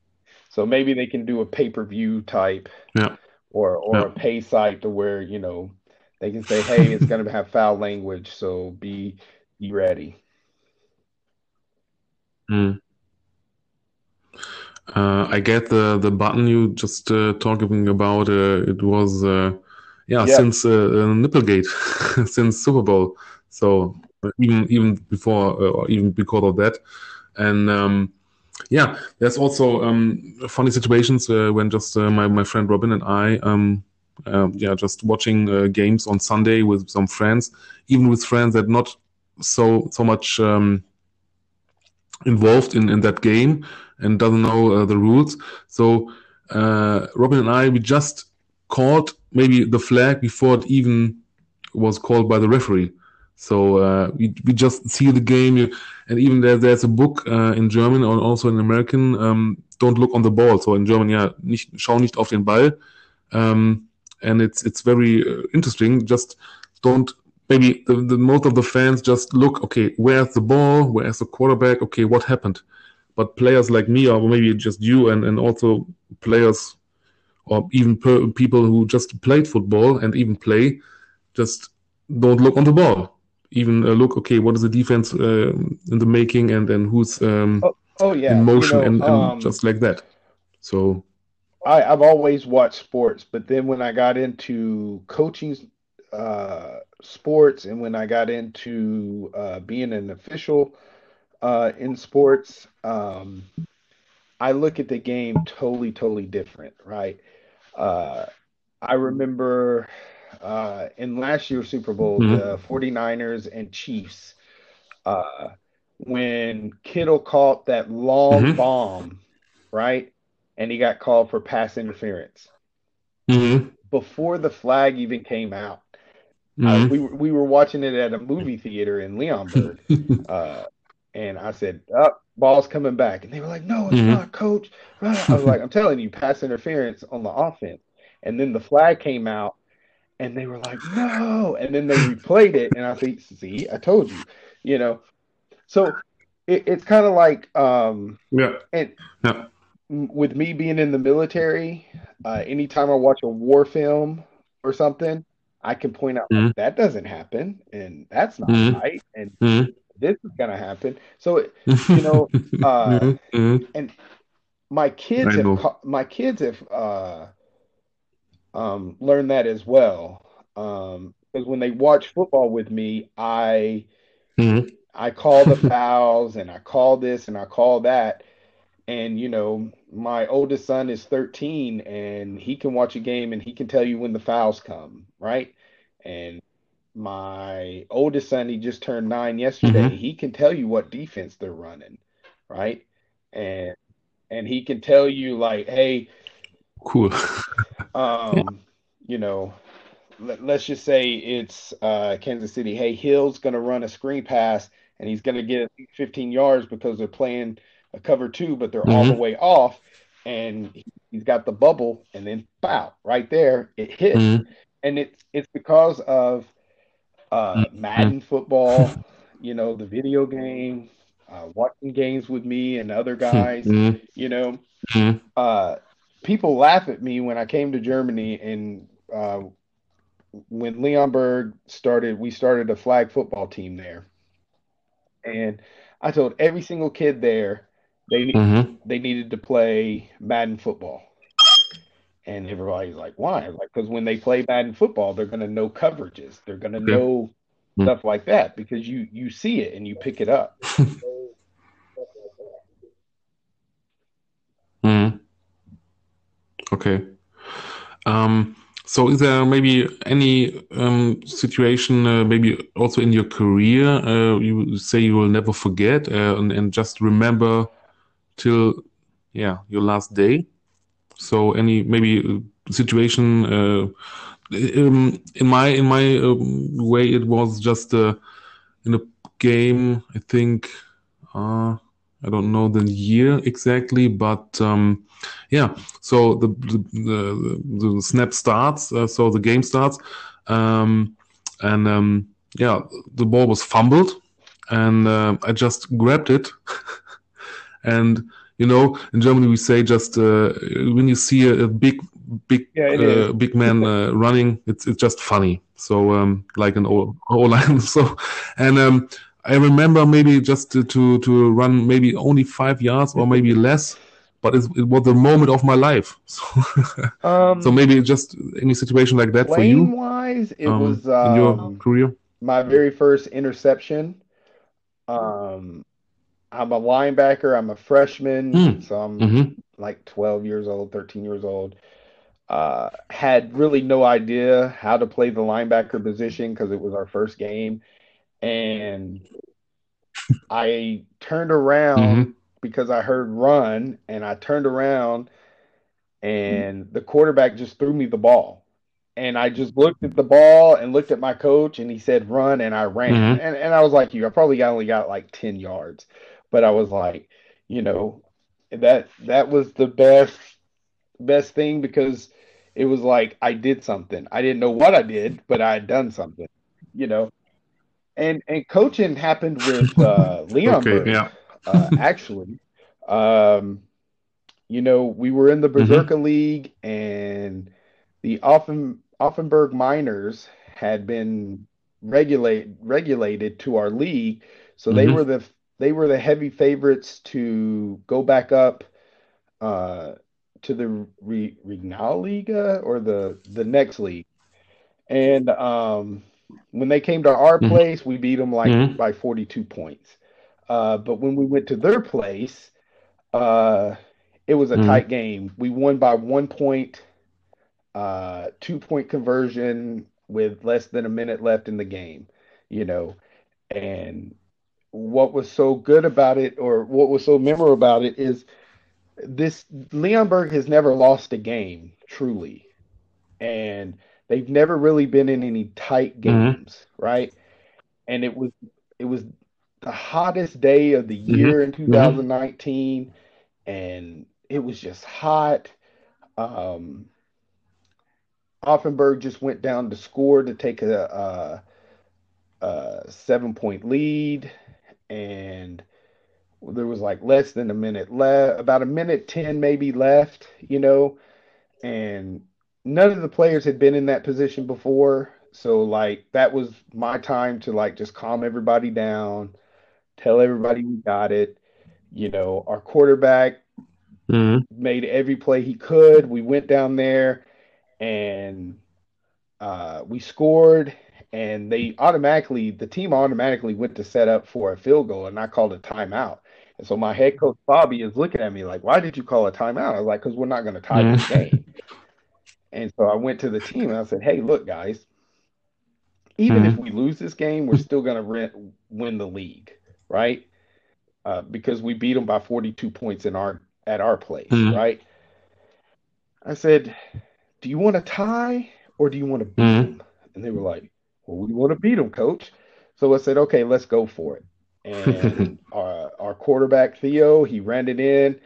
So maybe they can do a pay-per-view type Yeah. or or Yeah. a pay site to where, you know, they can say, "Hey, it's going to have foul language, so be be ready." Mm. Uh, I get the the button you just uh, talking about. Uh, it was uh, yeah Yeah. since uh, uh, Nipplegate, (laughs) since Super Bowl. So even even before uh, or even because of that, and um, yeah, there's also um, funny situations uh, when just uh, my my friend Robin and I um, uh, yeah just watching uh, games on Sunday with some friends, even with friends that not so so much. Um, involved in, in that game and doesn't know uh, the rules. So uh, Robin and I, we just caught maybe the flag before it even was called by the referee. So uh, we, we just see the game, and even there there's a book uh, in German and also in American. Um, don't look on the ball. So in German, yeah, nicht, schau nicht auf den Ball. Um, and it's it's very uh, interesting. Just don't maybe the, the most of the fans just look okay where's the ball? Where's the quarterback? Okay what happened? But players like me or maybe just you and, and also players or even per, people who just played football and even play just don't look on the ball. Even uh, look okay what is the defense uh, in the making and then who's um, Oh, oh yeah, in you motion know, and, and um, just like that. So I, I've always watched sports, but then when I got into coaching uh, sports and when I got into uh, being an official uh, in sports, um, I look at the game totally, totally different, right? Uh, I remember uh, in last year's Super Bowl, Mhm. the 49ers and Chiefs, uh, when Kittle caught that long Mhm. bomb, right? And he got called for pass interference. Mhm. Before the flag even came out, uh, Mhm. we, were- we were watching it at a movie theater in Leonberg. (laughs) Uh, and I said, Up, ball's coming back. And they were like, No, it's Mhm. not, coach. I was like, I'm telling you, pass interference on the offense. And then the flag came out, and they were like, No. And then they replayed it, and I think, See, I told you, you know. So it, it's kind of like, um, yeah and yeah with me being in the military, uh, anytime I watch a war film or something, I can point out Mhm. that doesn't happen, and that's not Mhm. right, and Mhm. this is gonna happen. So (laughs) you know, uh, Mhm. Mhm. my kids have my kids have uh, um, learned that as well. Um, because when they watch football with me, I Mhm. I call the fouls and I call this and I call that. And you know, my oldest son is 13 and he can watch a game and he can tell you when the fouls come, right? And my oldest son, he just turned nine yesterday. Mhm. He can tell you what defense they're running, right? And and he can tell you like, hey, Cool. (laughs) um, you know, let, let's just say it's uh, Kansas City. Hey, Hill's going to run a screen pass and he's going to get 15 yards because they're playing a cover two, but they're all the Mhm. way off. And he- he's got the bubble and then foul right there. It hits. Mhm. And it's it's because of uh, Madden football, (laughs) you know, the video game, uh, watching games with me and other (laughs) guys, Mhm. you know uh, people laugh at me when I came to Germany and uh, when Leonberg started, we started a flag football team there. and I told every single kid there they Mm-hmm. they needed to play Madden football. And everybody's like, why? Like, because when they play Madden football, they're gonna know coverages. They're gonna Okay. know Mm. stuff like that because you you see it and you pick it up. (laughs) Mm-hmm. Okay. Um, so is there maybe any um, situation, uh, maybe also in your career, uh, you say you will never forget, uh, and, and just remember till, yeah, your last day? So any maybe uh, situation, uh, um, in my in my um, way, it was just uh, in a game, I think, uh, I don't know the year exactly, but um, yeah. So the the, the, the snap starts, uh, so the game starts, um, and um, yeah, the ball was fumbled, and uh, I just grabbed it, (laughs) and you know, in Germany we say just uh, when you see a, a big big Yeah, uh, big man (laughs) uh, running, it's it's just funny. So um, like an O (laughs) line. (laughs) So and um, I remember maybe just to, to to run maybe only five yards or maybe less, but it, it was the moment of my life. So Um, so maybe just any situation like that for you wise, it um, was in your um career. my very first interception. Um, I'm a linebacker. I'm a freshman, Mm. so I'm Mm-hmm. like 12 years old, 13 years old. Uh, had really no idea how to play the linebacker position because it was our first game. And (laughs) I turned around Mm-hmm. because I heard run, and I turned around, and the quarterback just threw me the ball. And I just looked at the ball and looked at my coach, and he said run, and I ran. Mm-hmm. And and I was like you, I probably only got like 10 yards, but I was like, you know, that that was the best best thing because it was like I did something. I didn't know what I did, but I had done something, you know. And and coaching happened with uh, (laughs) Okay. Leonberg, Yeah. uh, actually. Um, you know, we were in the Mm-hmm. Berserker League, and the Offen, Offenburg Miners had been regulate regulated to our league, so they Mm-hmm. were the they were the heavy favorites to go back up uh, to the Re Regionalliga or the the next league. And um, when they came to our Mm-hmm. place, we beat them like Mm-hmm. by 42 points. Uh, but when we went to their place, uh, it was a Mm-hmm. tight game. We won by one point, uh, two point conversion with less than a minute left in the game, you know. And what was so good about it, or what was so memorable about it, is this Leonberg has never lost a game, truly. And they've never really been in any tight Mm-hmm. games, right? And it was it was the hottest day of the Mm-hmm. year in Mm-hmm. 2019, and it was just hot. Um, Offenburg just went down to score to take a, a, a seven point lead, and there was like less than a minute left, about a minute 10 maybe left, you know, and none of the players had been in that position before. So, like, that was my time to, like, just calm everybody down, tell everybody we got it. You know, our quarterback Mm-hmm. made every play he could. We went down there and uh, we scored, and they automatically, the team automatically went to set up for a field goal, and I called a timeout. And so my head coach Bobby is looking at me like, "Why did you call a timeout?" I was like, "Because we're not going to tie this Mm-hmm. game." And so I went to the team and I said, "Hey, look, guys, even if Mm-hmm. we lose this game, we're still going to win the league, right? Uh, because we beat them by 42 points in our at our place, Mm-hmm. right?" I said, "Do you want to tie or do you want to beat Mm-hmm. them?" And they were like, "Well, we want to beat them, coach." So I said, "Okay, let's go for it." And (laughs) our our quarterback Theo, he ran it in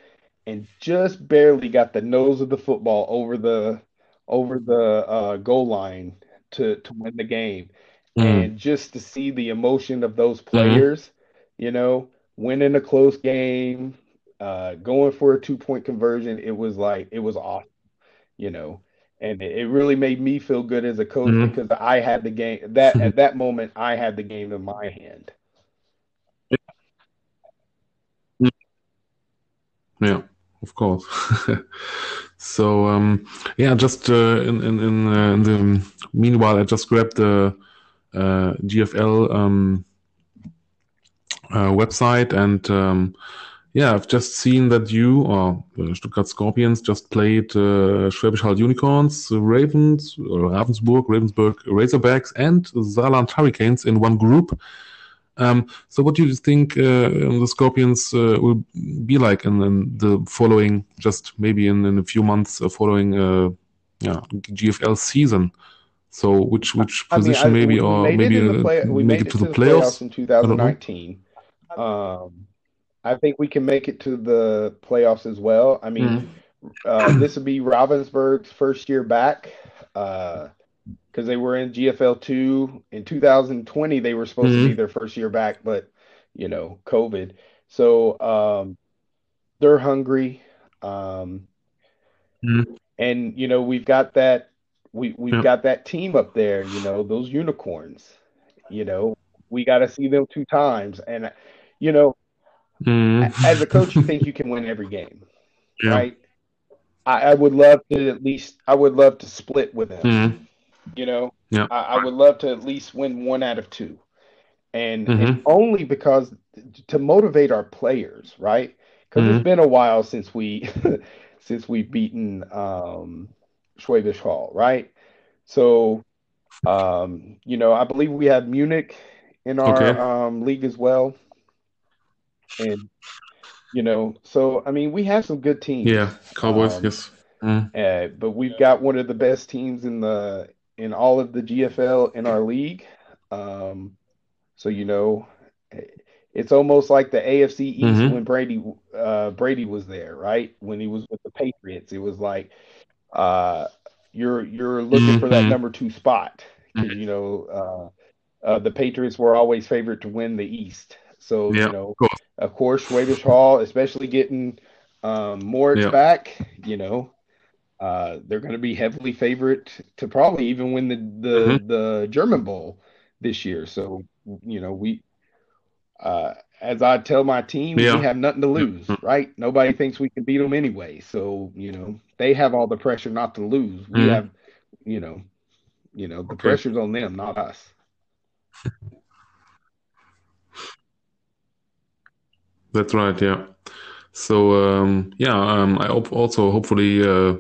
and just barely got the nose of the football over the over the uh, goal line to to win the game. Mm-hmm. And just to see the emotion of those players, you know, winning a close game, uh, going for a two point conversion, it was like it was awesome, you know and it really made me feel good as a coach mm-hmm. because I had the game that at that moment I had the game in my hand. Yeah, of course. (laughs) so um, yeah, just uh, in in in, uh, in, the meanwhile, I just grabbed the uh, GFL um, uh, website and. Um, yeah, I've just seen that you or uh, Stuttgart Scorpions just played uh, Schwäbisch Hall Unicorns, Ravens, Ravensburg, Ravensburg Razorbacks, and Saarland Hurricanes in one group. Um, so, what do you think uh, the Scorpions uh, will be like in, in, the following, just maybe in, in a few months uh, following, uh, yeah, GFL season? So, which which position mean, I, maybe, or maybe play, we make it, it to, the, playoffs? playoffs in 2019. Um, I think we can make it to the playoffs as well. I mean, mm-hmm. uh, this would be Ravensburg's first year back because uh, they were in GFL two in 2020. They were supposed mm-hmm. to be mm-hmm. their first year back, but you know, COVID. So um, they're hungry, um, mm-hmm. and you know, we've got that. We we've yep. got that team up there. You know, those unicorns. You know, we got to see them two times, and you know Mm. As a coach, you think you can win every game, (laughs) yeah. right? I, I, would love to at least. I would love to split with them. Mm. You know, yeah. I, I, would love to at least win one out of two, and, mm-hmm. and only because to motivate our players, right? Because mm-hmm. it's been a while since we (laughs) since we've beaten um, Schwäbisch Hall, right? So, um, you know, I believe we have Munich in our okay. um, league as well and you know, so I mean, we have some good teams. Yeah, Cowboys, um, yes. Mm. Uh, but we've got one of the best teams in the in all of the GFL in our league. Um, so you know, it's almost like the AFC East mm-hmm. when Brady uh, Brady was there, right? When he was with the Patriots, it was like uh, you're you're looking mm-hmm. for that mm-hmm. number two spot mm-hmm. you know uh, uh, the Patriots were always favored to win the East. So you know, of course, Schwäbisch Hall, especially getting um, Moritz back, you know, uh, they're going to be heavily favored to probably even win the the, mm-hmm. the German Bowl this year. So you know, we uh, as I tell my team, yeah. we have nothing to lose, mm-hmm. right? Nobody thinks we can beat them anyway. So you know, they have all the pressure not to lose. We mm-hmm. have, you know, you know, the okay. pressure's on them, not us. (laughs) That's right. Yeah. So um, yeah, um, I hope also hopefully uh,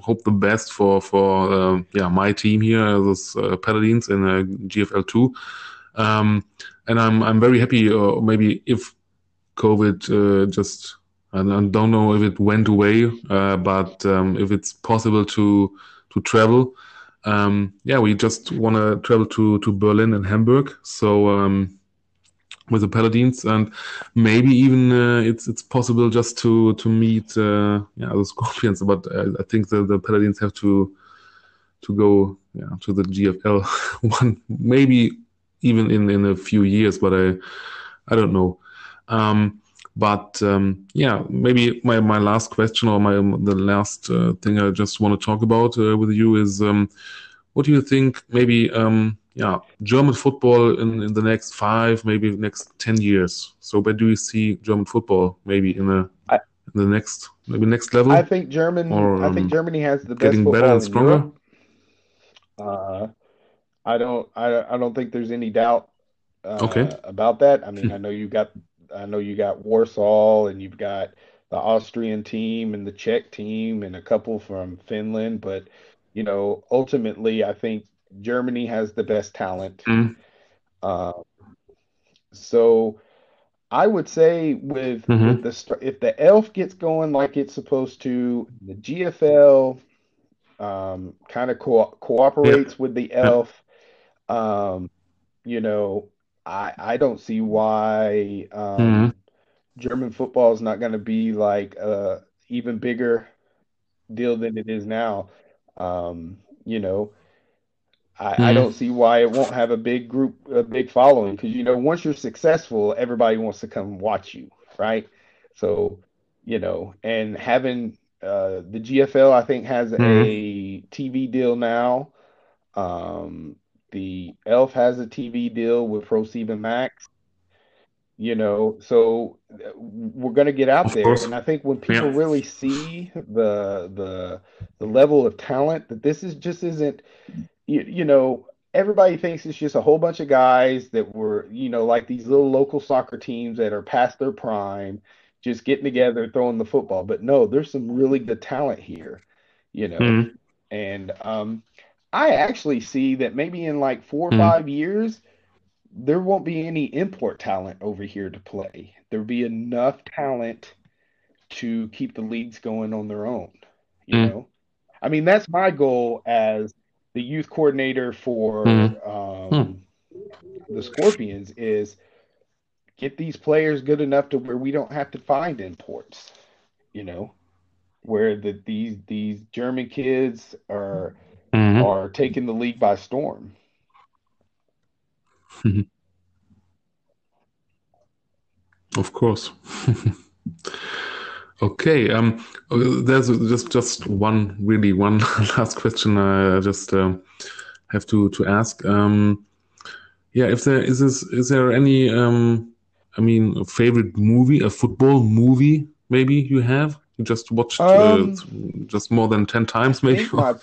hope the best for for uh, yeah my team here, those uh, Paladins in uh, GFL two, um, and I'm I'm very happy. Uh, maybe if COVID uh, just I don't know if it went away, uh, but um, if it's possible to to travel, um, yeah, we just want to travel to to Berlin and Hamburg. So with the Paladins, and maybe even uh, it's it's possible just to to meet uh, yeah the (laughs) Scorpions. But uh, I think the, the Paladins have to to go yeah to the GFL (laughs) one maybe even in in a few years, but I I don't know. Um, but um, yeah, maybe my, my last question or my the last uh, thing I just want to talk about uh, with you is um, what do you think? Maybe um, yeah, German football in, in the next five, maybe next ten years. So where do you see German football maybe in the in the next maybe next level? I think German. Or, I think um, Germany has the best getting better and stronger. Uh, I don't. I, I don't think there's any doubt. Uh, okay. About that, I mean, I know you got. I know you got Warsaw, and you've got the Austrian team and the Czech team, and a couple from Finland, but you know, ultimately, I think Germany has the best talent. Mm. Uh, so I would say with, mm-hmm. with, the if the Elf gets going like it's supposed to, the GFL um, kind of co- cooperates with the Elf. Um, you know, I I don't see why um, mm-hmm. German football is not going to be like a even bigger deal than it is now. Um, you know, I, mm-hmm. I, don't see why it won't have a big group, a big following. Because you know, once you're successful, everybody wants to come watch you, right? So, you know, and having uh, the GFL, I think, has mm-hmm. a TV deal now. Um, the Elf has a TV deal with ProSieben Max. you know, so uh, we're going to get out Of there, course. and I think when people Yeah. really see the the the level of talent that this is just isn't, you, you know, everybody thinks it's just a whole bunch of guys that were, you know, like these little local soccer teams that are past their prime, just getting together, throwing the football. But no, there's some really good talent here, you know. Mhm. And um, I actually see that maybe in like four or Mhm. five years, there won't be any import talent over here to play. There'll be enough talent to keep the leagues going on their own, you Mm. know? I mean, that's my goal as the youth coordinator for Mm. um, the Scorpions is get these players good enough to where we don't have to find imports, you know, where the these these German kids are Mhm. are taking the league by storm. (laughs) Of course. (laughs) Okay. Um, uh, there's just just one really one (laughs) last question I just um, have to to ask. Um, yeah, if there is this, is there any um, I mean, a favorite movie, a football movie maybe you have? You just watched uh, Um, just more than 10 times maybe (laughs) my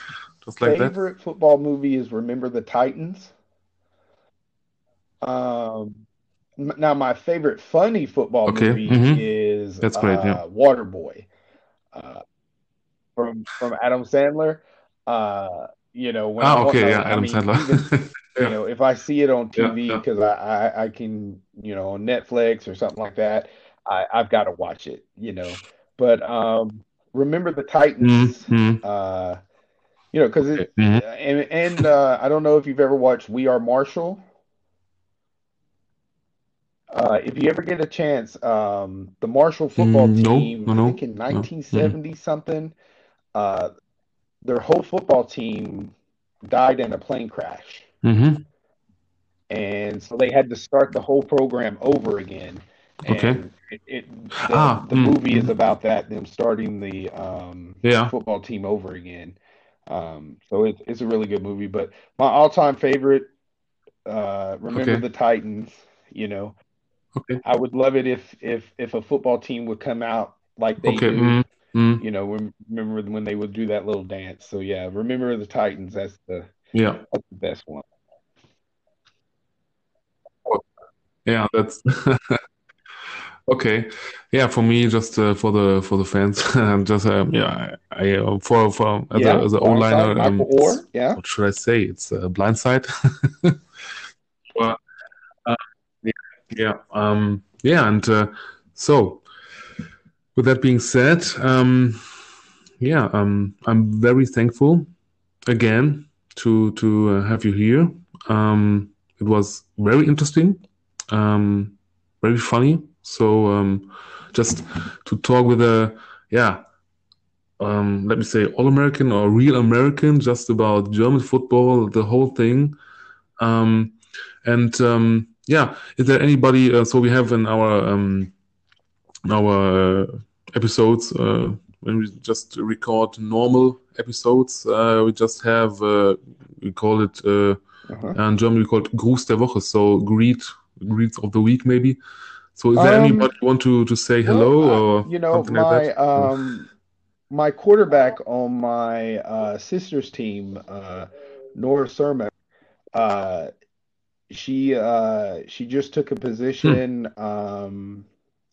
just like that? favorite football movie is Remember the Titans. Um, now my favorite funny football Okay. movie hmm is That's great. Yeah. uh, Waterboy, uh, from from Adam Sandler. Uh, you know, when Ah, okay. uh, Yeah, I Adam mean, Sandler. even (laughs) you know, if I see it on Yeah. TV Yeah. because I, I I can, you know, on Netflix or something like that, I I've got to watch it, you know. But um, Remember the Titans, hmm uh, you know, because it hmm and and uh, I don't know if you've ever watched We Are Marshall. Uh, if you ever get a chance, um, the Marshall football Mm, team, no, I think in no. Mm. 1970 something, uh, their whole football team died in a plane crash. hmm and so they had to start the whole program over again. Okay. It, it the Ah, the mm, movie is mm. about that, them starting the um, Yeah. football team over again. Um, so it's it's a really good movie. But my all-time favorite, uh, Remember Okay. the Titans. You know, Okay. I would love it if if if a football team would come out like they Okay. do. Mm, mm. You know, remember when they would do that little dance. So yeah, Remember the Titans. That's the Yeah. that's the best one. Yeah, that's (laughs) okay. Yeah, for me, just uh, for the for the fans, (laughs) just um, yeah, I, I uh, for for as a Yeah, as a Blindside, O-liner, um, it's Yeah. what should I say? It's a blindside. Well, uh, (laughs) yeah, um, yeah, and uh, so with that being said, um, yeah, um, I'm very thankful again to to uh, have you here. Um, it was very interesting, um, very funny. So um, just to talk with a yeah, um, let me say all American or real American, just about German football, the whole thing. Um, and um, yeah, is there anybody? Uh, so we have in our um, our uh, episodes uh, when we just record normal episodes, uh, we just have uh, we call it uh, Uh-huh. in German we call it Gruß der Woche, so greet greets of the week maybe. So is there Um, anybody want to to say hello Well, or you know, something like my that? um my quarterback on my uh sister's team, uh Nora Surma, uh she uh she just took a Hmm. position um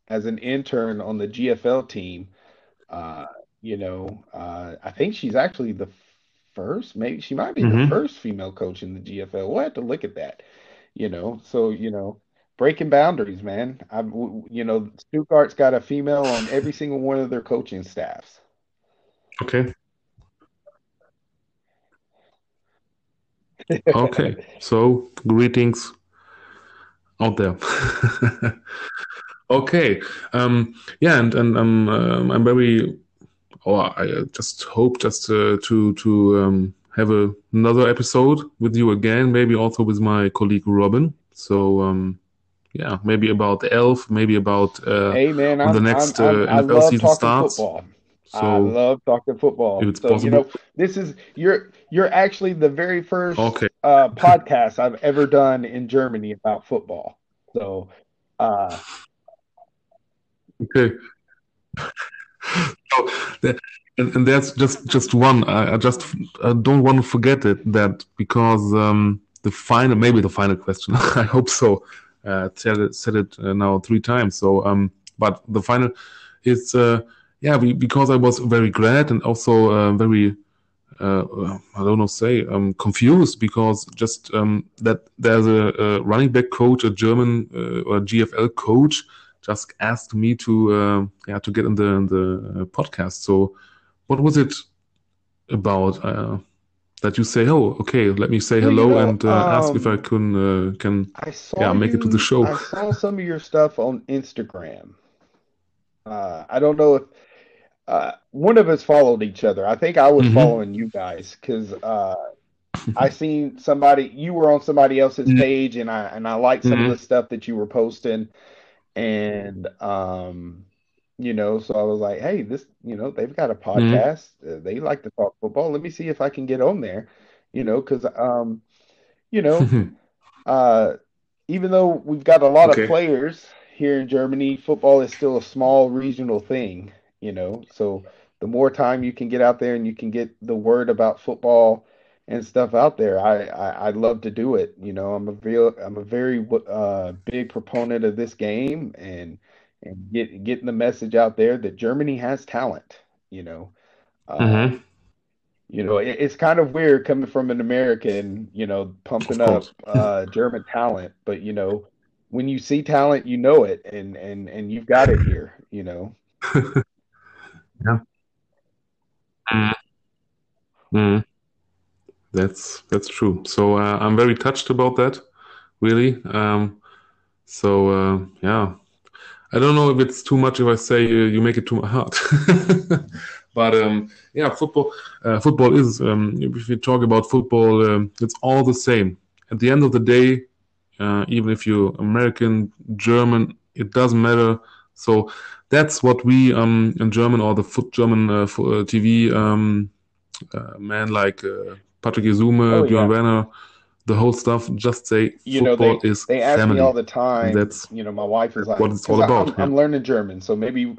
as an intern on the GFL team. Uh, you know, uh I think she's actually the first, maybe she might be the hmm first female coach in the GFL. We'll have to look at that, you know. So, you know, breaking boundaries, man. W- you know, Stuttgart's got a female on every single one of their coaching staffs. Okay. Okay. So greetings out there. (laughs) Okay. Um, yeah, and and um, um, I'm very, or I uh, just hope just uh, to to um, have a, another episode with you again, maybe also with my colleague Robin. So um, yeah, maybe about Elf, maybe about uh, Hey, man, the I'm I'm next uh, I'm I NFL season starts. football. I love talking football. it's So, you know, this is you're you're actually the very first Okay. uh podcast I've ever done in Germany about football. So, Uh, okay. so that, and, and that's just just one. I, I just I don't want to forget it that because um, the final maybe the final question. (laughs) I hope so. Uh, said it said it uh, now three times. So um, but the final is uh, yeah we, because I was very glad and also uh, very uh, I don't know say um, confused because just um, that there's a, a, running back coach, a German uh, or GFL coach, just asked me to uh, yeah to get in the in the uh, podcast. So, what was it about uh, that you say? Oh, okay, let me say hello you know, and uh, um, ask if I can can I saw yeah make you, it to the show. I saw some of your stuff on Instagram. I don't know if uh, one of us followed each other. I think I was Mhm. following you guys because uh, I seen somebody you were on somebody else's Mhm. page, and I and I liked some Mhm. of the stuff that you were posting, and um, you know, so I was like, hey, this, you know, they've got a Mm-hmm. podcast. Uh, they like to talk football. Let me see if I can get on there, you know, because um, you know, (laughs) uh, even though we've got a lot Okay. of players here in Germany, football is still a small regional thing, you know. So the more time you can get out there and you can get the word about football and stuff out there, I, I I'd love to do it. You know, I'm a real I'm a very uh, big proponent of this game and and get getting the message out there that Germany has talent. You know, uh, Mhm. you know, it, it's kind of weird coming from an American, you know, pumping up uh, German talent, but you know, when you see talent, you know it, and and and you've got it here, you know. (laughs) Yeah. Mm. That's that's true. So uh, I'm very touched about that, really. Um, so uh, yeah, I don't know if it's too much if I say uh, you make it too hard. (laughs) But um, yeah, football uh, football is um, if you talk about football, um, it's all the same. At the end of the day, uh, even if you're American, German, it doesn't matter. So that's what we um, in German or the foot German uh, uh, TV um, uh, man like uh, Patrick Esume, Oh, Björn yeah. Werner, the whole stuff. Just say You know, football they is they ask me all the time. That's You know, my wife is like, what it's all about. I'm Yeah. I'm learning German, so maybe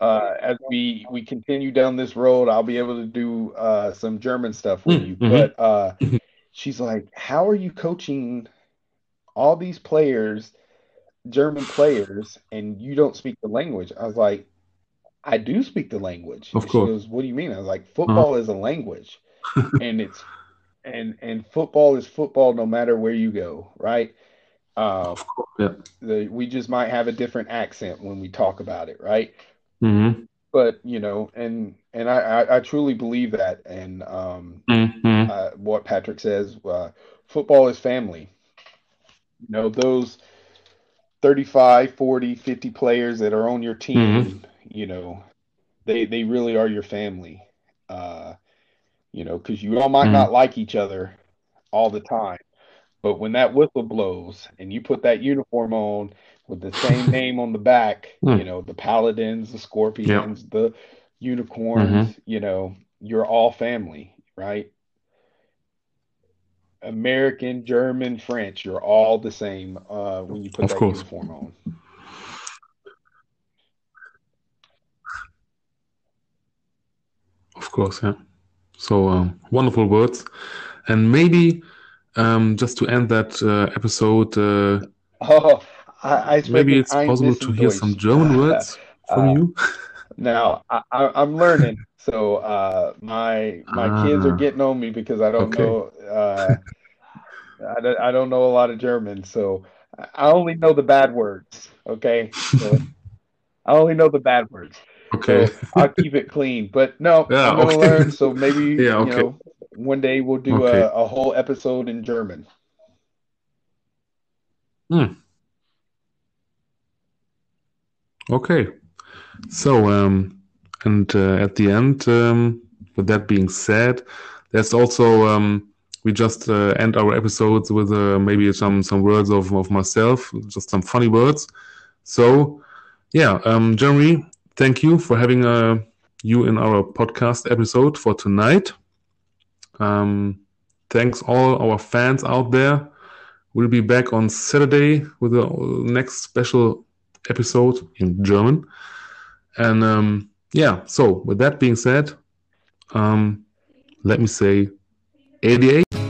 uh, as we we continue down this road, I'll be able to do uh, some German stuff with Mm, you. mhm. But uh, she's like, how are you coaching all these players, German players, and you don't speak the language? I was like, I do speak the language. Of And she course. goes, what do you mean? I was like, Uh-huh. football is a language, (laughs) and it's and and football is football no matter where you go, right? Uh, course. Yeah. the we just might have a different accent when we talk about it, right? hmm But you know, and and I I, I truly believe that, and um, hmm uh, what Patrick says, uh, football is family. You know, those 35, 40, 50 players that are on your team, you know, they they really are your family. Uh, you know, because you all might Mhm. not like each other all the time, but when that whistle blows and you put that uniform on with the same (laughs) name on the back, Mm. you know, the Paladins, the Scorpions, the Unicorns, you know, you're all family, right? American, German, French, you're all the same uh, when you put Of that course. uniform on. Of course, yeah. So um, wonderful words, and maybe um, just to end that uh, episode, uh, Oh, I, I maybe it's possible to hear some German words (laughs) from Uh, you. Now I, I'm learning, (laughs) so uh, my my kids are Ah, getting on me because I don't okay. know uh, (laughs) I, don't- I don't know a lot of German, so I only know the bad words. Okay, so (laughs) I only know the bad words, Okay. so I'll keep it clean. But no, (laughs) Yeah, I'm gonna okay. learn. So maybe Yeah, you okay. know one day we'll do Okay. a, a whole episode in German. Hmm. Okay. So, um, and uh, at the end, um, with that being said, there's also um, we just uh, end our episodes with uh, maybe some some words of, of myself, just some funny words. So, yeah, um, Jeremy, thank you for having uh, you in our podcast episode for tonight. Um, thanks all our fans out there we'll be back on Saturday with the next special episode in German. And um, yeah, so with that being said, um, let me say 88.